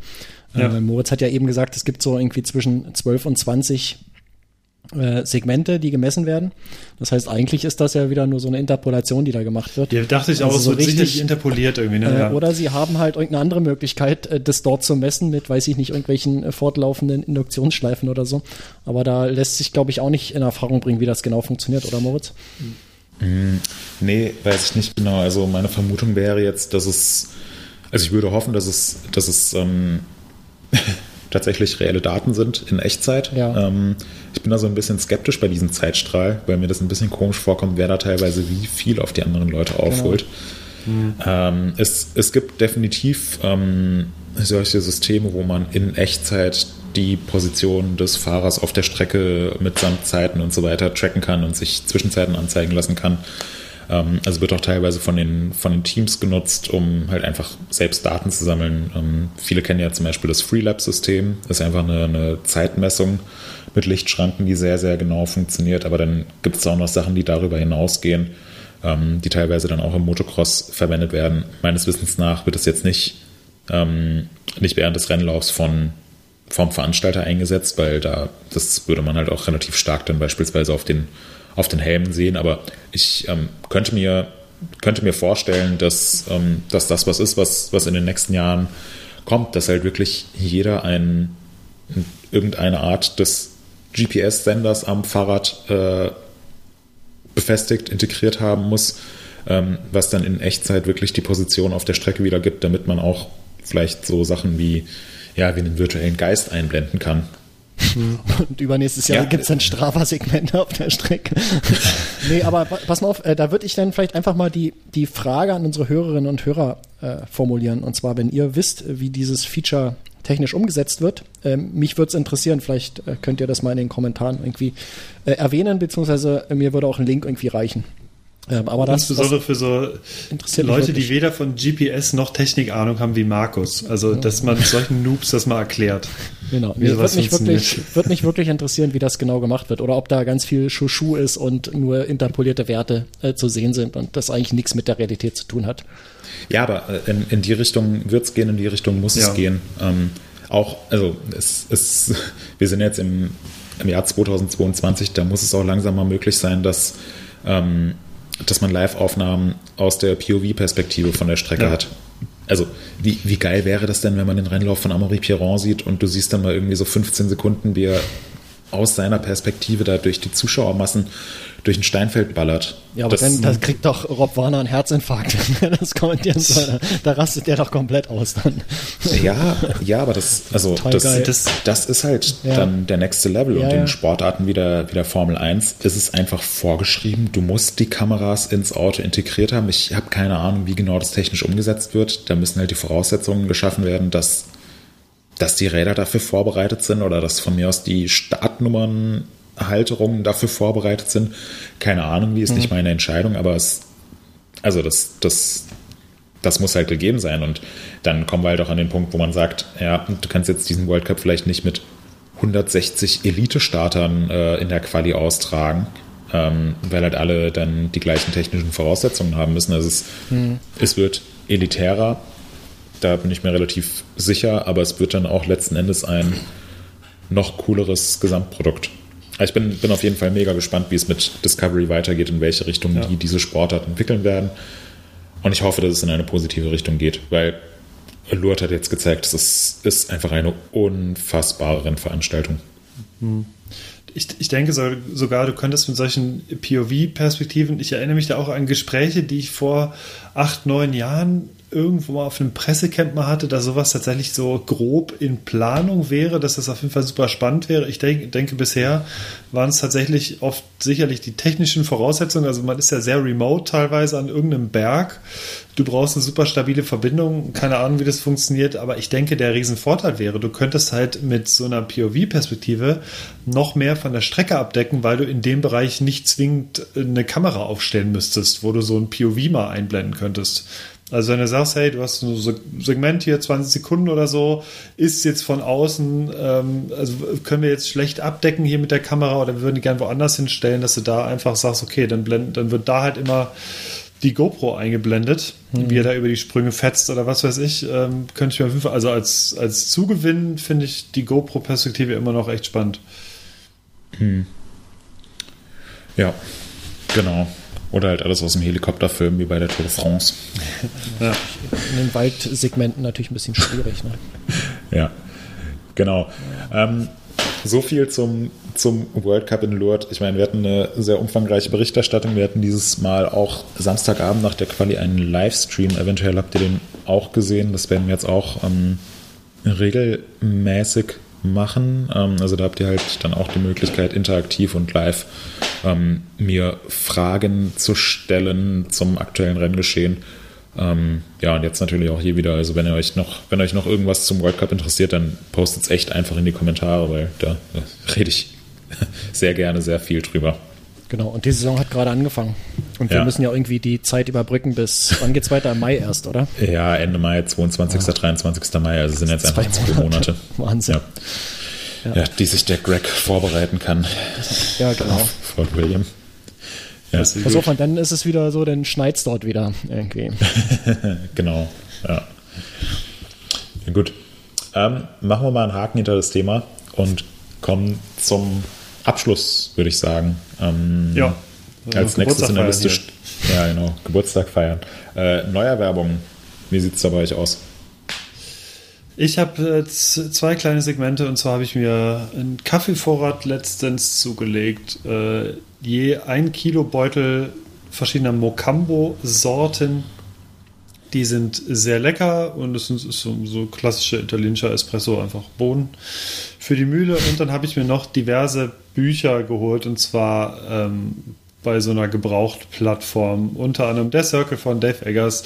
Ja. Moritz hat ja eben gesagt, es gibt so irgendwie zwischen 12 und 20 äh, Segmente, die gemessen werden. Das heißt, eigentlich ist das ja wieder nur so eine Interpolation, die da gemacht wird. Ja, dachte ich auch, also so richtig interpoliert irgendwie. Ne? Äh, ja. Oder sie haben halt irgendeine andere Möglichkeit, äh, das dort zu messen mit, weiß ich nicht, irgendwelchen äh, fortlaufenden Induktionsschleifen oder so. Aber da lässt sich, glaube ich, auch nicht in Erfahrung bringen, wie das genau funktioniert, oder Moritz? Hm, nee, weiß ich nicht genau. Also meine Vermutung wäre jetzt, dass es, also ich würde hoffen, dass es, dass es ähm, tatsächlich reelle Daten sind in Echtzeit. Ja. Ähm, ich bin da so ein bisschen skeptisch bei diesem Zeitstrahl, weil mir das ein bisschen komisch vorkommt, wer da teilweise wie viel auf die anderen Leute genau. aufholt. Genau. Mhm. Ähm, es, es gibt definitiv ähm, solche Systeme, wo man in Echtzeit die Position des Fahrers auf der Strecke mitsamt Zeiten und so weiter tracken kann und sich Zwischenzeiten anzeigen lassen kann. Ähm, also wird auch teilweise von den, von den Teams genutzt, um halt einfach selbst Daten zu sammeln. Ähm, viele kennen ja zum Beispiel das Freelab-System. Das ist einfach eine, eine Zeitmessung mit Lichtschranken, die sehr, sehr genau funktioniert. Aber dann gibt es auch noch Sachen, die darüber hinausgehen, ähm, die teilweise dann auch im Motocross verwendet werden. Meines Wissens nach wird es jetzt nicht, nicht während des Rennlaufs von vom Veranstalter eingesetzt, weil da das würde man halt auch relativ stark dann beispielsweise auf den auf den Helmen sehen. Aber ich ähm, könnte, mir, könnte mir vorstellen, dass, ähm, dass das was ist, was, was in den nächsten Jahren kommt, dass halt wirklich jeder ein, irgendeine Art des GPS-Senders am Fahrrad äh, befestigt, integriert haben muss, ähm, was dann in Echtzeit wirklich die Position auf der Strecke wieder gibt, damit man auch vielleicht so Sachen wie, ja, wie einen virtuellen Geist einblenden kann. Und übernächstes Jahr ja. gibt es dann Strava-Segmente auf der Strecke. nee, aber pass mal auf, äh, da würde ich dann vielleicht einfach mal die, die Frage an unsere Hörerinnen und Hörer äh, formulieren. Und zwar, wenn ihr wisst, wie dieses Feature technisch umgesetzt wird. Ähm, mich würde es interessieren, vielleicht äh, könnt ihr das mal in den Kommentaren irgendwie äh, erwähnen, beziehungsweise äh, mir würde auch ein Link irgendwie reichen. Ähm, aber das, Insbesondere für so Leute, die weder von GPS noch Technik Ahnung haben wie Markus. Also, dass man solchen Noobs das mal erklärt. Genau. Mir würde mich, wirklich, würd mich wirklich interessieren, wie das genau gemacht wird. Oder ob da ganz viel Schuschu ist und nur interpolierte Werte äh, zu sehen sind und das eigentlich nichts mit der Realität zu tun hat. Ja, aber äh, in, in die Richtung wird es gehen, in die Richtung muss ja. es gehen. Ähm, auch, also es, es, wir sind jetzt im, im Jahr 2022, da muss es auch langsam mal möglich sein, dass ähm, dass man Live-Aufnahmen aus der POV-Perspektive von der Strecke ja. hat. Also, wie, wie geil wäre das denn, wenn man den Rennlauf von Amaury Pierron sieht und du siehst dann mal irgendwie so 15 Sekunden, wie er aus seiner Perspektive da durch die Zuschauermassen durch ein Steinfeld ballert. Ja, aber das, dann das kriegt doch Rob Warner einen Herzinfarkt, wenn er das kommentieren soll. Da rastet der doch komplett aus dann. Ja, ja, aber das, also das, das, das ist halt Ja. dann der nächste Level. Ja, und ja. in Sportarten wie der, wie der Formel 1 ist es einfach vorgeschrieben, du musst die Kameras ins Auto integriert haben. Ich habe keine Ahnung, wie genau das technisch umgesetzt wird. Da müssen halt die Voraussetzungen geschaffen werden, dass, dass die Räder dafür vorbereitet sind oder dass von mir aus die Startnummernhalterungen dafür vorbereitet sind. Keine Ahnung, wie ist Mhm. nicht meine Entscheidung, aber es, also das, das, das muss halt gegeben sein. Und dann kommen wir halt auch an den Punkt, wo man sagt, ja, du kannst jetzt diesen World Cup vielleicht nicht mit 160 Elite-Startern äh, in der Quali austragen, ähm, weil halt alle dann die gleichen technischen Voraussetzungen haben müssen. Also es, es wird elitärer, da bin ich mir relativ sicher, aber es wird dann auch letzten Endes ein noch cooleres Gesamtprodukt. Ich bin, bin auf jeden Fall mega gespannt, wie es mit Discovery weitergeht, in welche Richtung die diese Sportart entwickeln werden. Und ich hoffe, dass es in eine positive Richtung geht, weil Lourdes hat jetzt gezeigt, es ist, ist einfach eine unfassbare Rennveranstaltung. Ich, ich denke so, sogar, du könntest mit solchen POV-Perspektiven, ich erinnere mich da auch an Gespräche, die ich vor acht, neun Jahren irgendwo mal auf einem Pressecamp mal hatte, da sowas tatsächlich so grob in Planung wäre, dass das auf jeden Fall super spannend wäre. Ich denke, denke bisher waren es tatsächlich oft sicherlich die technischen Voraussetzungen. Also man ist ja sehr remote teilweise an irgendeinem Berg. Du brauchst eine super stabile Verbindung. Keine Ahnung, wie das funktioniert, aber ich denke, der Riesenvorteil wäre, du könntest halt mit so einer POV-Perspektive noch mehr von der Strecke abdecken, weil du in dem Bereich nicht zwingend eine Kamera aufstellen müsstest, wo du so ein POV mal einblenden könntest. Also wenn du sagst, hey, du hast so ein Segment hier, 20 Sekunden oder so, ist jetzt von außen, ähm, also können wir jetzt schlecht abdecken hier mit der Kamera oder wir würden die gerne woanders hinstellen, dass du da einfach sagst, okay, dann, blend, dann wird da halt immer die GoPro eingeblendet, wie er da über die Sprünge fetzt oder was weiß ich, ähm, könnte ich mir auf jeden Fall, also als, als Zugewinn finde ich die GoPro-Perspektive immer noch echt spannend. Ja, genau. Oder halt alles aus dem Helikopter filmen, wie bei der Tour de France. Ja. In den Waldsegmenten natürlich ein bisschen schwierig. Ne? Ja, genau. Ähm, so viel zum, zum World Cup in Lourdes. Ich meine, wir hatten eine sehr umfangreiche Berichterstattung. Wir hatten dieses Mal auch Samstagabend nach der Quali einen Livestream. Eventuell habt ihr den auch gesehen. Das werden wir jetzt auch ähm, regelmäßig machen. Ähm, also da habt ihr halt dann auch die Möglichkeit, interaktiv und live ähm, mir Fragen zu stellen zum aktuellen Renngeschehen. Ähm, ja, und jetzt natürlich auch hier wieder, also wenn ihr euch noch, wenn euch noch irgendwas zum World Cup interessiert, dann postet es echt einfach in die Kommentare, weil da äh, rede ich sehr gerne sehr viel drüber. Genau, und die Saison hat gerade angefangen. Und wir Ja. müssen ja irgendwie die Zeit überbrücken bis, wann geht's weiter? Im Mai erst, oder? Ja, Ende Mai, 22., 23. Mai, also sind jetzt einfach zwei Monate. Wahnsinn. Ja. Ja. die sich der Greg vorbereiten kann. Ja, genau. Fort William. Ja, Pass auf, und dann ist es wieder so, dann schneit's dort wieder irgendwie. genau. Ja. ja gut. Ähm, machen wir mal einen Haken hinter das Thema und kommen zum Abschluss, würde ich sagen. Ähm, Ja. Als Also nächstes in der Geburtstag Liste. st- Ja, genau. Geburtstag feiern. Äh, Neuerwerbung. Wie sieht es da bei euch aus? Ich habe äh, zwei kleine Segmente und zwar habe ich mir einen Kaffeevorrat letztens zugelegt. Äh, je ein Kilo Beutel verschiedener Mocambo-Sorten. Die sind sehr lecker und es ist so, so klassische italienischer Espresso, einfach Bohnen für die Mühle. Und dann habe ich mir noch diverse Bücher geholt und zwar ähm, bei so einer Gebraucht-Plattform, unter anderem der Circle von Dave Eggers.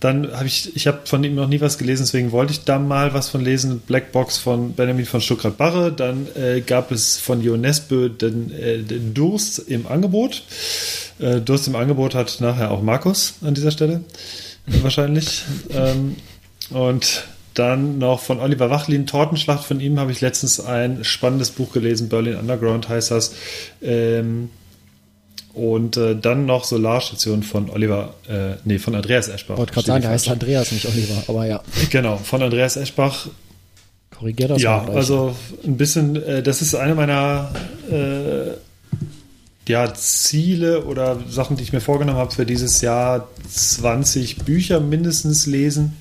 Dann habe ich, ich habe von ihm noch nie was gelesen, deswegen wollte ich da mal was von lesen. Blackbox von Benjamin von Stuckrad-Barre. Dann äh, gab es von Jo Nesbø den, äh, den Durst im Angebot. Äh, Durst im Angebot hat nachher auch Markus an dieser Stelle wahrscheinlich. Ähm, und dann noch von Oliver Wachlin, Tortenschlacht. Von ihm habe ich letztens ein spannendes Buch gelesen, Berlin Underground heißt das. Ähm, und äh, dann noch Solarstation von Oliver, äh, nee, von Andreas Eschbach. Ich wollte gerade sagen, der heißt Andreas, nicht Oliver, aber ja, Genau, von Andreas Eschbach. korrigier das ja, also ein bisschen, äh, das ist eine meiner äh, ja, Ziele oder Sachen, die ich mir vorgenommen habe für dieses Jahr, 20 Bücher mindestens lesen.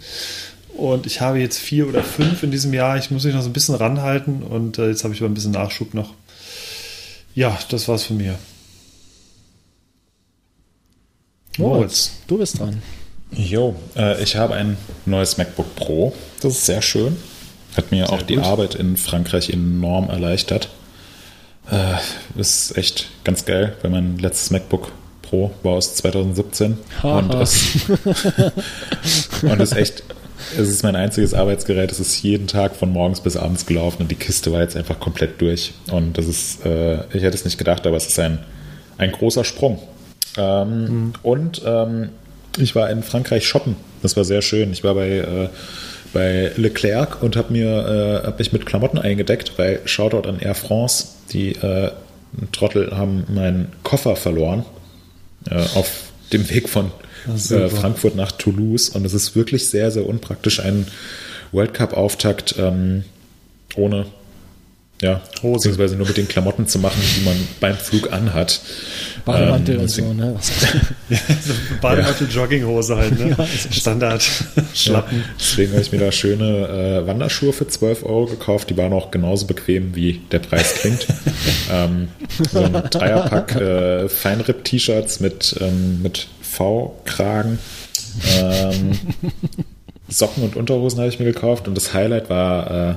Und ich habe jetzt vier oder fünf in diesem Jahr. Ich muss mich noch so ein bisschen ranhalten und äh, jetzt habe ich aber ein bisschen Nachschub noch. Ja, das war's von mir. Moritz, du bist dran. Jo, äh, ich habe ein neues MacBook Pro. Das ist sehr schön. Hat mir auch die gut. Arbeit in Frankreich enorm erleichtert. Äh, ist echt ganz geil, weil mein letztes MacBook Pro war aus 2017 Haha. und es und es ist echt, es ist mein einziges Arbeitsgerät. Es ist jeden Tag von morgens bis abends gelaufen und die Kiste war jetzt einfach komplett durch. Und das ist, äh, ich hätte es nicht gedacht, aber es ist ein, ein großer Sprung. Ähm, Und ähm, ich war in Frankreich shoppen. Das war sehr schön. Ich war bei, äh, bei Leclerc und habe mir äh, hab mich mit Klamotten eingedeckt, weil Shoutout an Air France, die äh, Trottel haben meinen Koffer verloren äh, auf dem Weg von äh, Frankfurt nach Toulouse. Und es ist wirklich sehr, sehr unpraktisch, einen World Cup-Auftakt ähm, ohne ja, Hose. beziehungsweise nur mit den Klamotten zu machen, die man beim Flug anhat. Bademantel Ähm, und so, ne? Was- So Bademantel, Jogginghose halt, ne? Standard. Schlappen. Ja, deswegen habe ich mir da schöne äh, Wanderschuhe für 12 Euro gekauft. Die waren auch genauso bequem, wie der Preis klingt. ähm, so ein Dreierpack äh, Feinripp-T-Shirts mit, ähm, mit V-Kragen. Ähm, Socken und Unterhosen habe ich mir gekauft. Und das Highlight war, äh,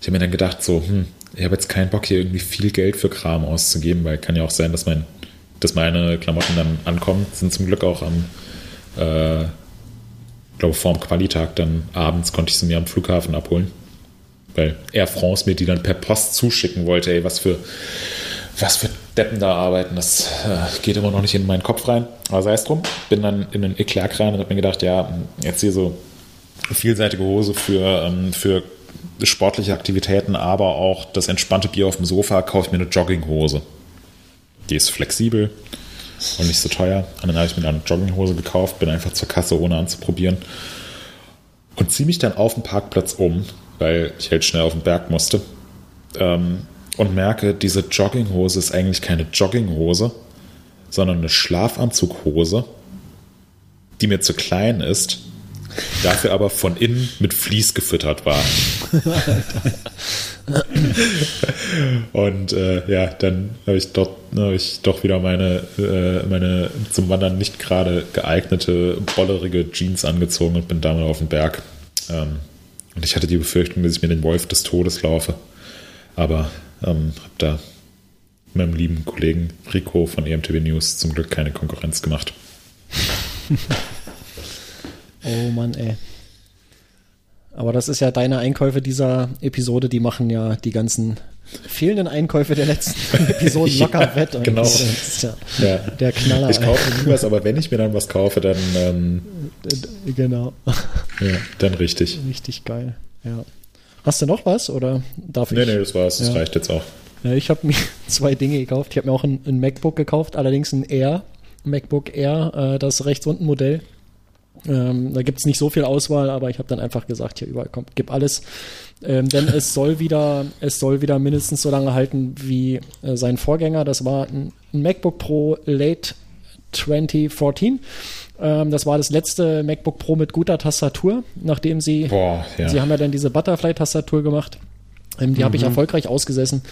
ich habe mir dann gedacht, so, hm, ich habe jetzt keinen Bock, hier irgendwie viel Geld für Kram auszugeben, weil kann ja auch sein, dass, mein, dass meine Klamotten dann ankommen. Sind zum Glück auch am äh, glaube, vorm Qualitag dann abends konnte ich sie mir am Flughafen abholen. Weil Air France mir die dann per Post zuschicken wollte. Ey, was für, was für Deppen da arbeiten. Das äh, geht immer noch nicht in meinen Kopf rein. Aber sei es drum. Bin dann in den Eclair rein und habe mir gedacht, ja, jetzt hier so vielseitige Hose für, ähm, für sportliche Aktivitäten, aber auch das entspannte Bier auf dem Sofa, kaufe ich mir eine Jogginghose. Die ist flexibel und nicht so teuer. Und dann habe ich mir eine Jogginghose gekauft, bin einfach zur Kasse, ohne anzuprobieren. Und ziehe mich dann auf den Parkplatz um, weil ich halt schnell auf den Berg musste. Ähm, und merke, diese Jogginghose ist eigentlich keine Jogginghose, sondern eine Schlafanzughose, die mir zu klein ist, dafür aber von innen mit Vlies gefüttert war. Und äh, ja, dann habe ich, dort, ich doch wieder meine, äh, meine zum Wandern nicht gerade geeignete, bollerige Jeans angezogen und bin damit auf den Berg. Ähm, und ich hatte die Befürchtung, dass ich mir den Wolf des Todes laufe. Aber ähm, habe da meinem lieben Kollegen Rico von EMTV News zum Glück keine Konkurrenz gemacht. Oh Mann, ey. Aber das ist ja deine Einkäufe dieser Episode, die machen ja die ganzen fehlenden Einkäufe der letzten Episoden Ja, locker wett. Und genau. Das ist ja Ja. der Knaller. Ich kaufe nie was, aber wenn ich mir dann was kaufe, dann, ähm, ey. Genau. ja, dann richtig. Richtig geil. Ja. Hast du noch was oder darf ich? Nee, nee, das war's. Das Ja. reicht jetzt auch. Ja, ich habe mir zwei Dinge gekauft. Ich habe mir auch ein, ein MacBook gekauft, allerdings ein Air, MacBook Air, äh, das rechts unten Modell. Ähm, da gibt es nicht so viel Auswahl, aber ich habe dann einfach gesagt, hier überall kommt, gib alles. Ähm, denn es soll wieder, es soll wieder mindestens so lange halten wie äh, sein Vorgänger. Das war ein, ein MacBook Pro Late 2014. Ähm, das war das letzte MacBook Pro mit guter Tastatur, nachdem sie Boah, ja. Sie haben ja dann diese Butterfly-Tastatur gemacht. Ähm, die habe ich erfolgreich ausgesessen.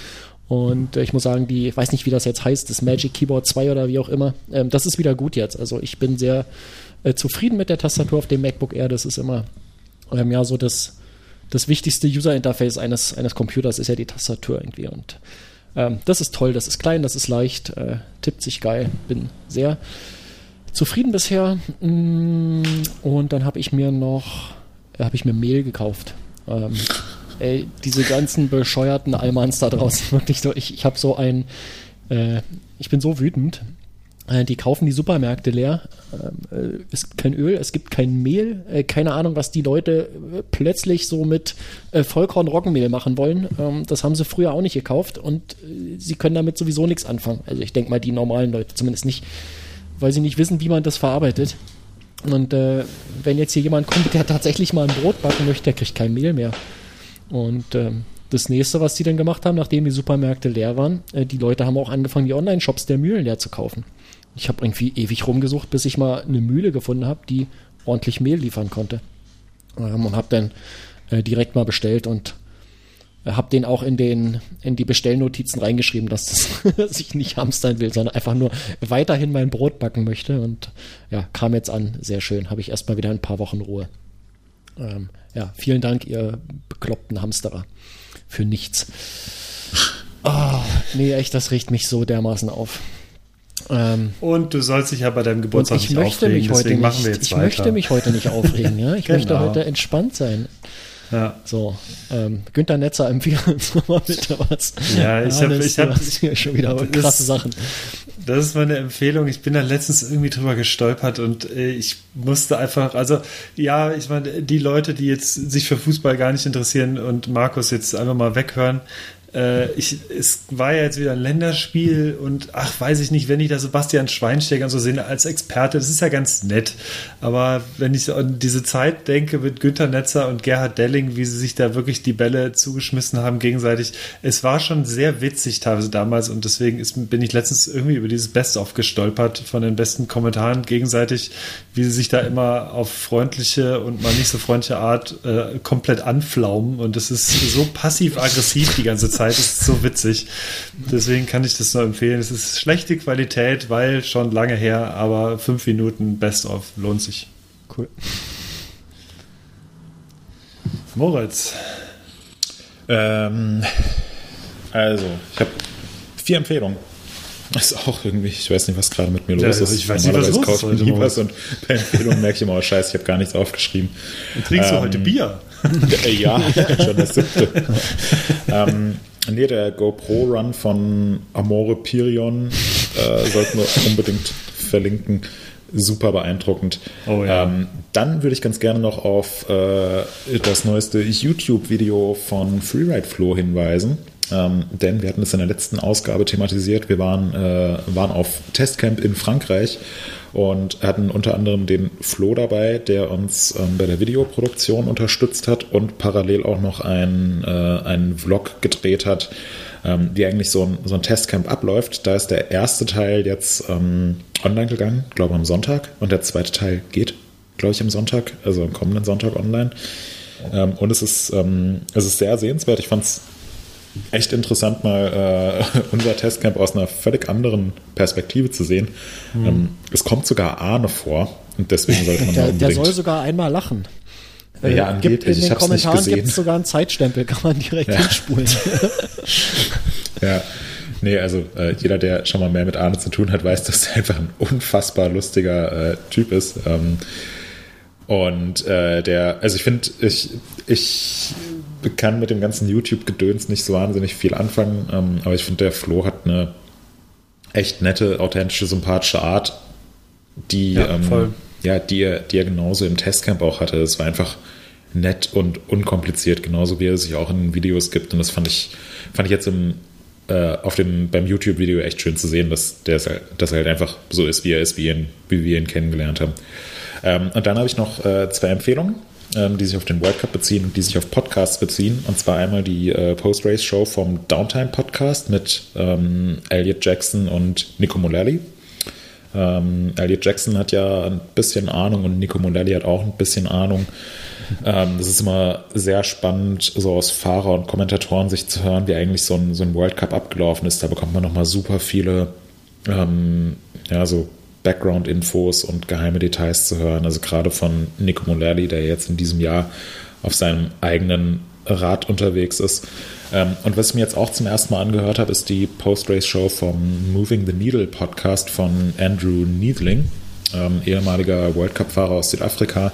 Und äh, ich muss sagen, die, ich weiß nicht, wie das jetzt heißt, das Magic Keyboard 2 oder wie auch immer, ähm, das ist wieder gut jetzt. Also ich bin sehr äh, zufrieden mit der Tastatur auf dem MacBook Air. Das ist immer ähm, ja so das, das wichtigste User-Interface eines, eines Computers ist ja die Tastatur irgendwie. Und ähm, das ist toll, das ist klein, das ist leicht, äh, tippt sich geil, bin sehr zufrieden bisher. Mm, Und dann habe ich mir noch, äh, habe ich mir Mehl gekauft. Ähm, ey, diese ganzen bescheuerten Almans da draußen, wirklich so, ich, ich habe so ein, äh, ich bin so wütend. Äh, Die kaufen die Supermärkte leer. Äh, Es gibt kein Öl, es gibt kein Mehl. Äh, Keine Ahnung, was die Leute plötzlich so mit Vollkorn-Roggenmehl machen wollen. Ähm, Das haben sie früher auch nicht gekauft und sie können damit sowieso nichts anfangen. Also ich denke mal, die normalen Leute zumindest nicht, weil sie nicht wissen, wie man das verarbeitet. Und wenn jetzt hier jemand kommt, der tatsächlich mal ein Brot backen möchte, der kriegt kein Mehl mehr. Und ähm, das nächste, was die dann gemacht haben, nachdem die Supermärkte leer waren, äh, die Leute haben auch angefangen, die Online-Shops der Mühlen leer zu kaufen. Ich habe irgendwie ewig rumgesucht, bis ich mal eine Mühle gefunden habe, die ordentlich Mehl liefern konnte. Ähm, und habe dann äh, direkt mal bestellt und habe den auch in den in die Bestellnotizen reingeschrieben, dass, das, dass ich nicht hamstern will, sondern einfach nur weiterhin mein Brot backen möchte. Und ja, kam jetzt an, sehr schön. Habe ich erstmal wieder ein paar Wochen Ruhe. Ähm, ja, vielen Dank, ihr bekloppten Hamsterer. Für nichts. Oh, nee, echt, das riecht mich so dermaßen auf. Ähm, und du sollst dich ja bei deinem Geburtstag nicht aufregen, mich deswegen machen wir jetzt ich weiter. Ich möchte mich heute nicht aufregen, ja. Ich genau. möchte heute entspannt sein. Ja. So, ähm, Günther Netzer empfiehlt uns nochmal bitte was. Ja, ich habe ich hab, hier schon wieder krasse Sachen. Das ist meine Empfehlung. Ich bin da letztens irgendwie drüber gestolpert und äh, ich musste einfach, also ja, ich meine, die Leute, die jetzt sich für Fußball gar nicht interessieren und Markus jetzt einfach mal weghören, äh, ich, es war ja jetzt wieder ein Länderspiel und ach, weiß ich nicht, wenn ich da Sebastian Schweinsteiger so sehe als Experte, das ist ja ganz nett. Aber wenn ich an diese Zeit denke mit Günter Netzer und Gerhard Delling, wie sie sich da wirklich die Bälle zugeschmissen haben gegenseitig, es war schon sehr witzig teilweise damals und deswegen ist, bin ich letztens irgendwie über dieses Best-of gestolpert von den besten Kommentaren gegenseitig, wie sie sich da immer auf freundliche und mal nicht so freundliche Art äh, komplett anflaumen und das ist so passiv-aggressiv die ganze Zeit. Das ist so witzig. Deswegen kann ich das nur empfehlen. Es ist schlechte Qualität, weil schon lange her, aber fünf Minuten Best-of lohnt sich. Cool. Moritz. Ähm, also, ich habe vier Empfehlungen. Das ist auch irgendwie, ich weiß nicht, was gerade mit mir los ja, ist. Ich weiß nicht, was los ist heute nie was und bei Empfehlungen merke ich immer, oh scheiße, ich habe gar nichts aufgeschrieben. Und trinkst ähm, du heute Bier? ja, schon das siebte. ähm, nee, der GoPro-Run von Amore Pirion äh, sollten wir unbedingt verlinken. Super beeindruckend. Oh, ja. ähm, dann würde ich ganz gerne noch auf äh, das neueste YouTube-Video von Freeride Flow hinweisen. Ähm, denn wir hatten es in der letzten Ausgabe thematisiert. Wir waren, äh, waren auf Testcamp in Frankreich und hatten unter anderem den Flo dabei, der uns ähm, bei der Videoproduktion unterstützt hat und parallel auch noch einen, äh, einen Vlog gedreht hat, ähm, wie eigentlich so ein, so ein Testcamp abläuft. Da ist der erste Teil jetzt ähm, online gegangen, glaube am Sonntag, und der zweite Teil geht, glaube ich, am Sonntag, also am kommenden Sonntag online. Ähm, und es ist, ähm, es ist sehr sehenswert. Ich fand es echt interessant, mal äh, unser Testcamp aus einer völlig anderen Perspektive zu sehen. Mhm. Ähm, es kommt sogar Arne vor und deswegen sollte man der, da unbedingt... Der soll sogar einmal lachen. Ja, ja äh, gibt, in den Kommentaren gibt es sogar einen Zeitstempel, kann man direkt ja. hinspulen. ja, nee, also äh, jeder, der schon mal mehr mit Arne zu tun hat, weiß, dass er einfach ein unfassbar lustiger äh, Typ ist. Ähm, und äh, der, also ich finde, ich, ich kann mit dem ganzen YouTube-Gedöns nicht so wahnsinnig viel anfangen, ähm, aber ich finde, der Flo hat eine echt nette, authentische, sympathische Art, die, ja, ähm, ja, die, er, die er genauso im Testcamp auch hatte. Es war einfach nett und unkompliziert, genauso wie er sich auch in Videos gibt. Und das fand ich, fand ich jetzt im, äh, auf dem, beim YouTube-Video echt schön zu sehen, dass, der, dass er halt einfach so ist, wie er ist, wie, ihn, wie wir ihn kennengelernt haben. Ähm, und dann habe ich noch äh, zwei Empfehlungen ähm, die sich auf den World Cup beziehen und die sich auf Podcasts beziehen. Und zwar einmal die äh, Post-Race-Show vom Downtime Podcast mit ähm, Elliot Jackson und Nico Mullally. Ähm, Elliot Jackson hat ja ein bisschen Ahnung und Nico Mullally hat auch ein bisschen Ahnung. Ähm, das ist immer sehr spannend, so aus Fahrer- und Kommentatoren sich zu hören, wie eigentlich so ein, so ein World Cup abgelaufen ist. Da bekommt man nochmal super viele ähm, ja, so Background-Infos und geheime Details zu hören. Also gerade von Nico Mulerli, der jetzt in diesem Jahr auf seinem eigenen Rad unterwegs ist. Ähm, und was ich mir jetzt auch zum ersten Mal angehört habe, ist die Post-Race-Show vom Moving the Needle Podcast von Andrew Needling, ähm, ehemaliger World Cup-Fahrer aus Südafrika,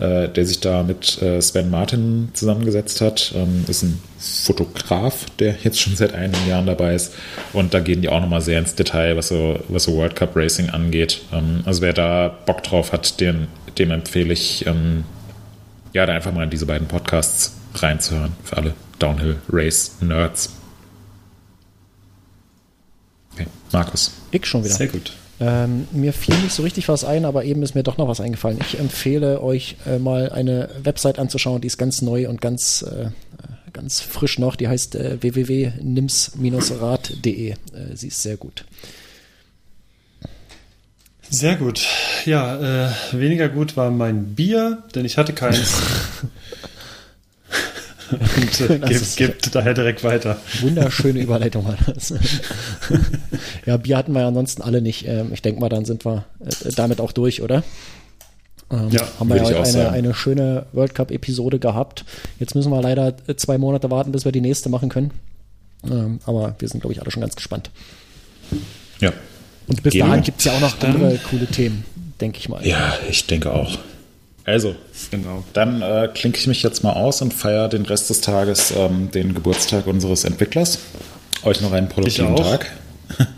äh, der sich da mit äh, Sven Martin zusammengesetzt hat. Ähm, ist ein Fotograf, der jetzt schon seit einigen Jahren dabei ist. Und da gehen die auch nochmal sehr ins Detail, was so, was so World Cup Racing angeht. Ähm, also wer da Bock drauf hat, den, dem empfehle ich, ähm, ja, da einfach mal in diese beiden Podcasts reinzuhören. Für alle Downhill Race Nerds. Okay, Markus. Ich schon wieder. Sehr gut. Ähm, mir fiel nicht so richtig was ein, aber eben ist mir doch noch was eingefallen. Ich empfehle euch äh, mal eine Website anzuschauen, die ist ganz neu und ganz, äh, ganz frisch noch. Die heißt äh, www.nims-rad.de. Äh, sie ist sehr gut. Sehr gut. Ja, äh, weniger gut war mein Bier, denn ich hatte keins. und bitte, Das gib, ist- gib daher direkt weiter. Wunderschöne Überleitung war das. ja, Bier hatten wir ja ansonsten alle nicht. Ähm, Ich denke mal, dann sind wir äh, damit auch durch, oder? Ähm, Ja, haben wir ja heute auch eine, eine schöne World Cup-Episode gehabt. Jetzt müssen wir leider äh, zwei Monate warten, bis wir die nächste machen können. Ähm, aber wir sind, glaube ich, alle schon ganz gespannt. Ja. Und bis Gehen dahin gibt es ja auch noch andere coole Themen, denke ich mal. Ja, ich denke auch. Also, Genau. dann äh, klinke ich mich jetzt mal aus und feiere den Rest des Tages ähm, den Geburtstag unseres Entwicklers. Euch noch einen produktiven Ich auch. Tag.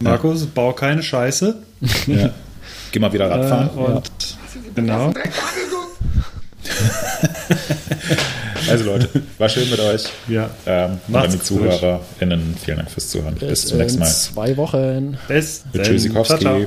Markus, bau keine Scheiße. Ja. Geh mal wieder Äh, Radfahren. und genau. Also Leute, war schön mit euch. Ja. Ähm, und Macht's an die gut. ZuhörerInnen, vielen Dank fürs Zuhören. Bis Bis zum nächsten in Mal. zwei Wochen. Bis. Tschüssikowski. Ciao, ciao.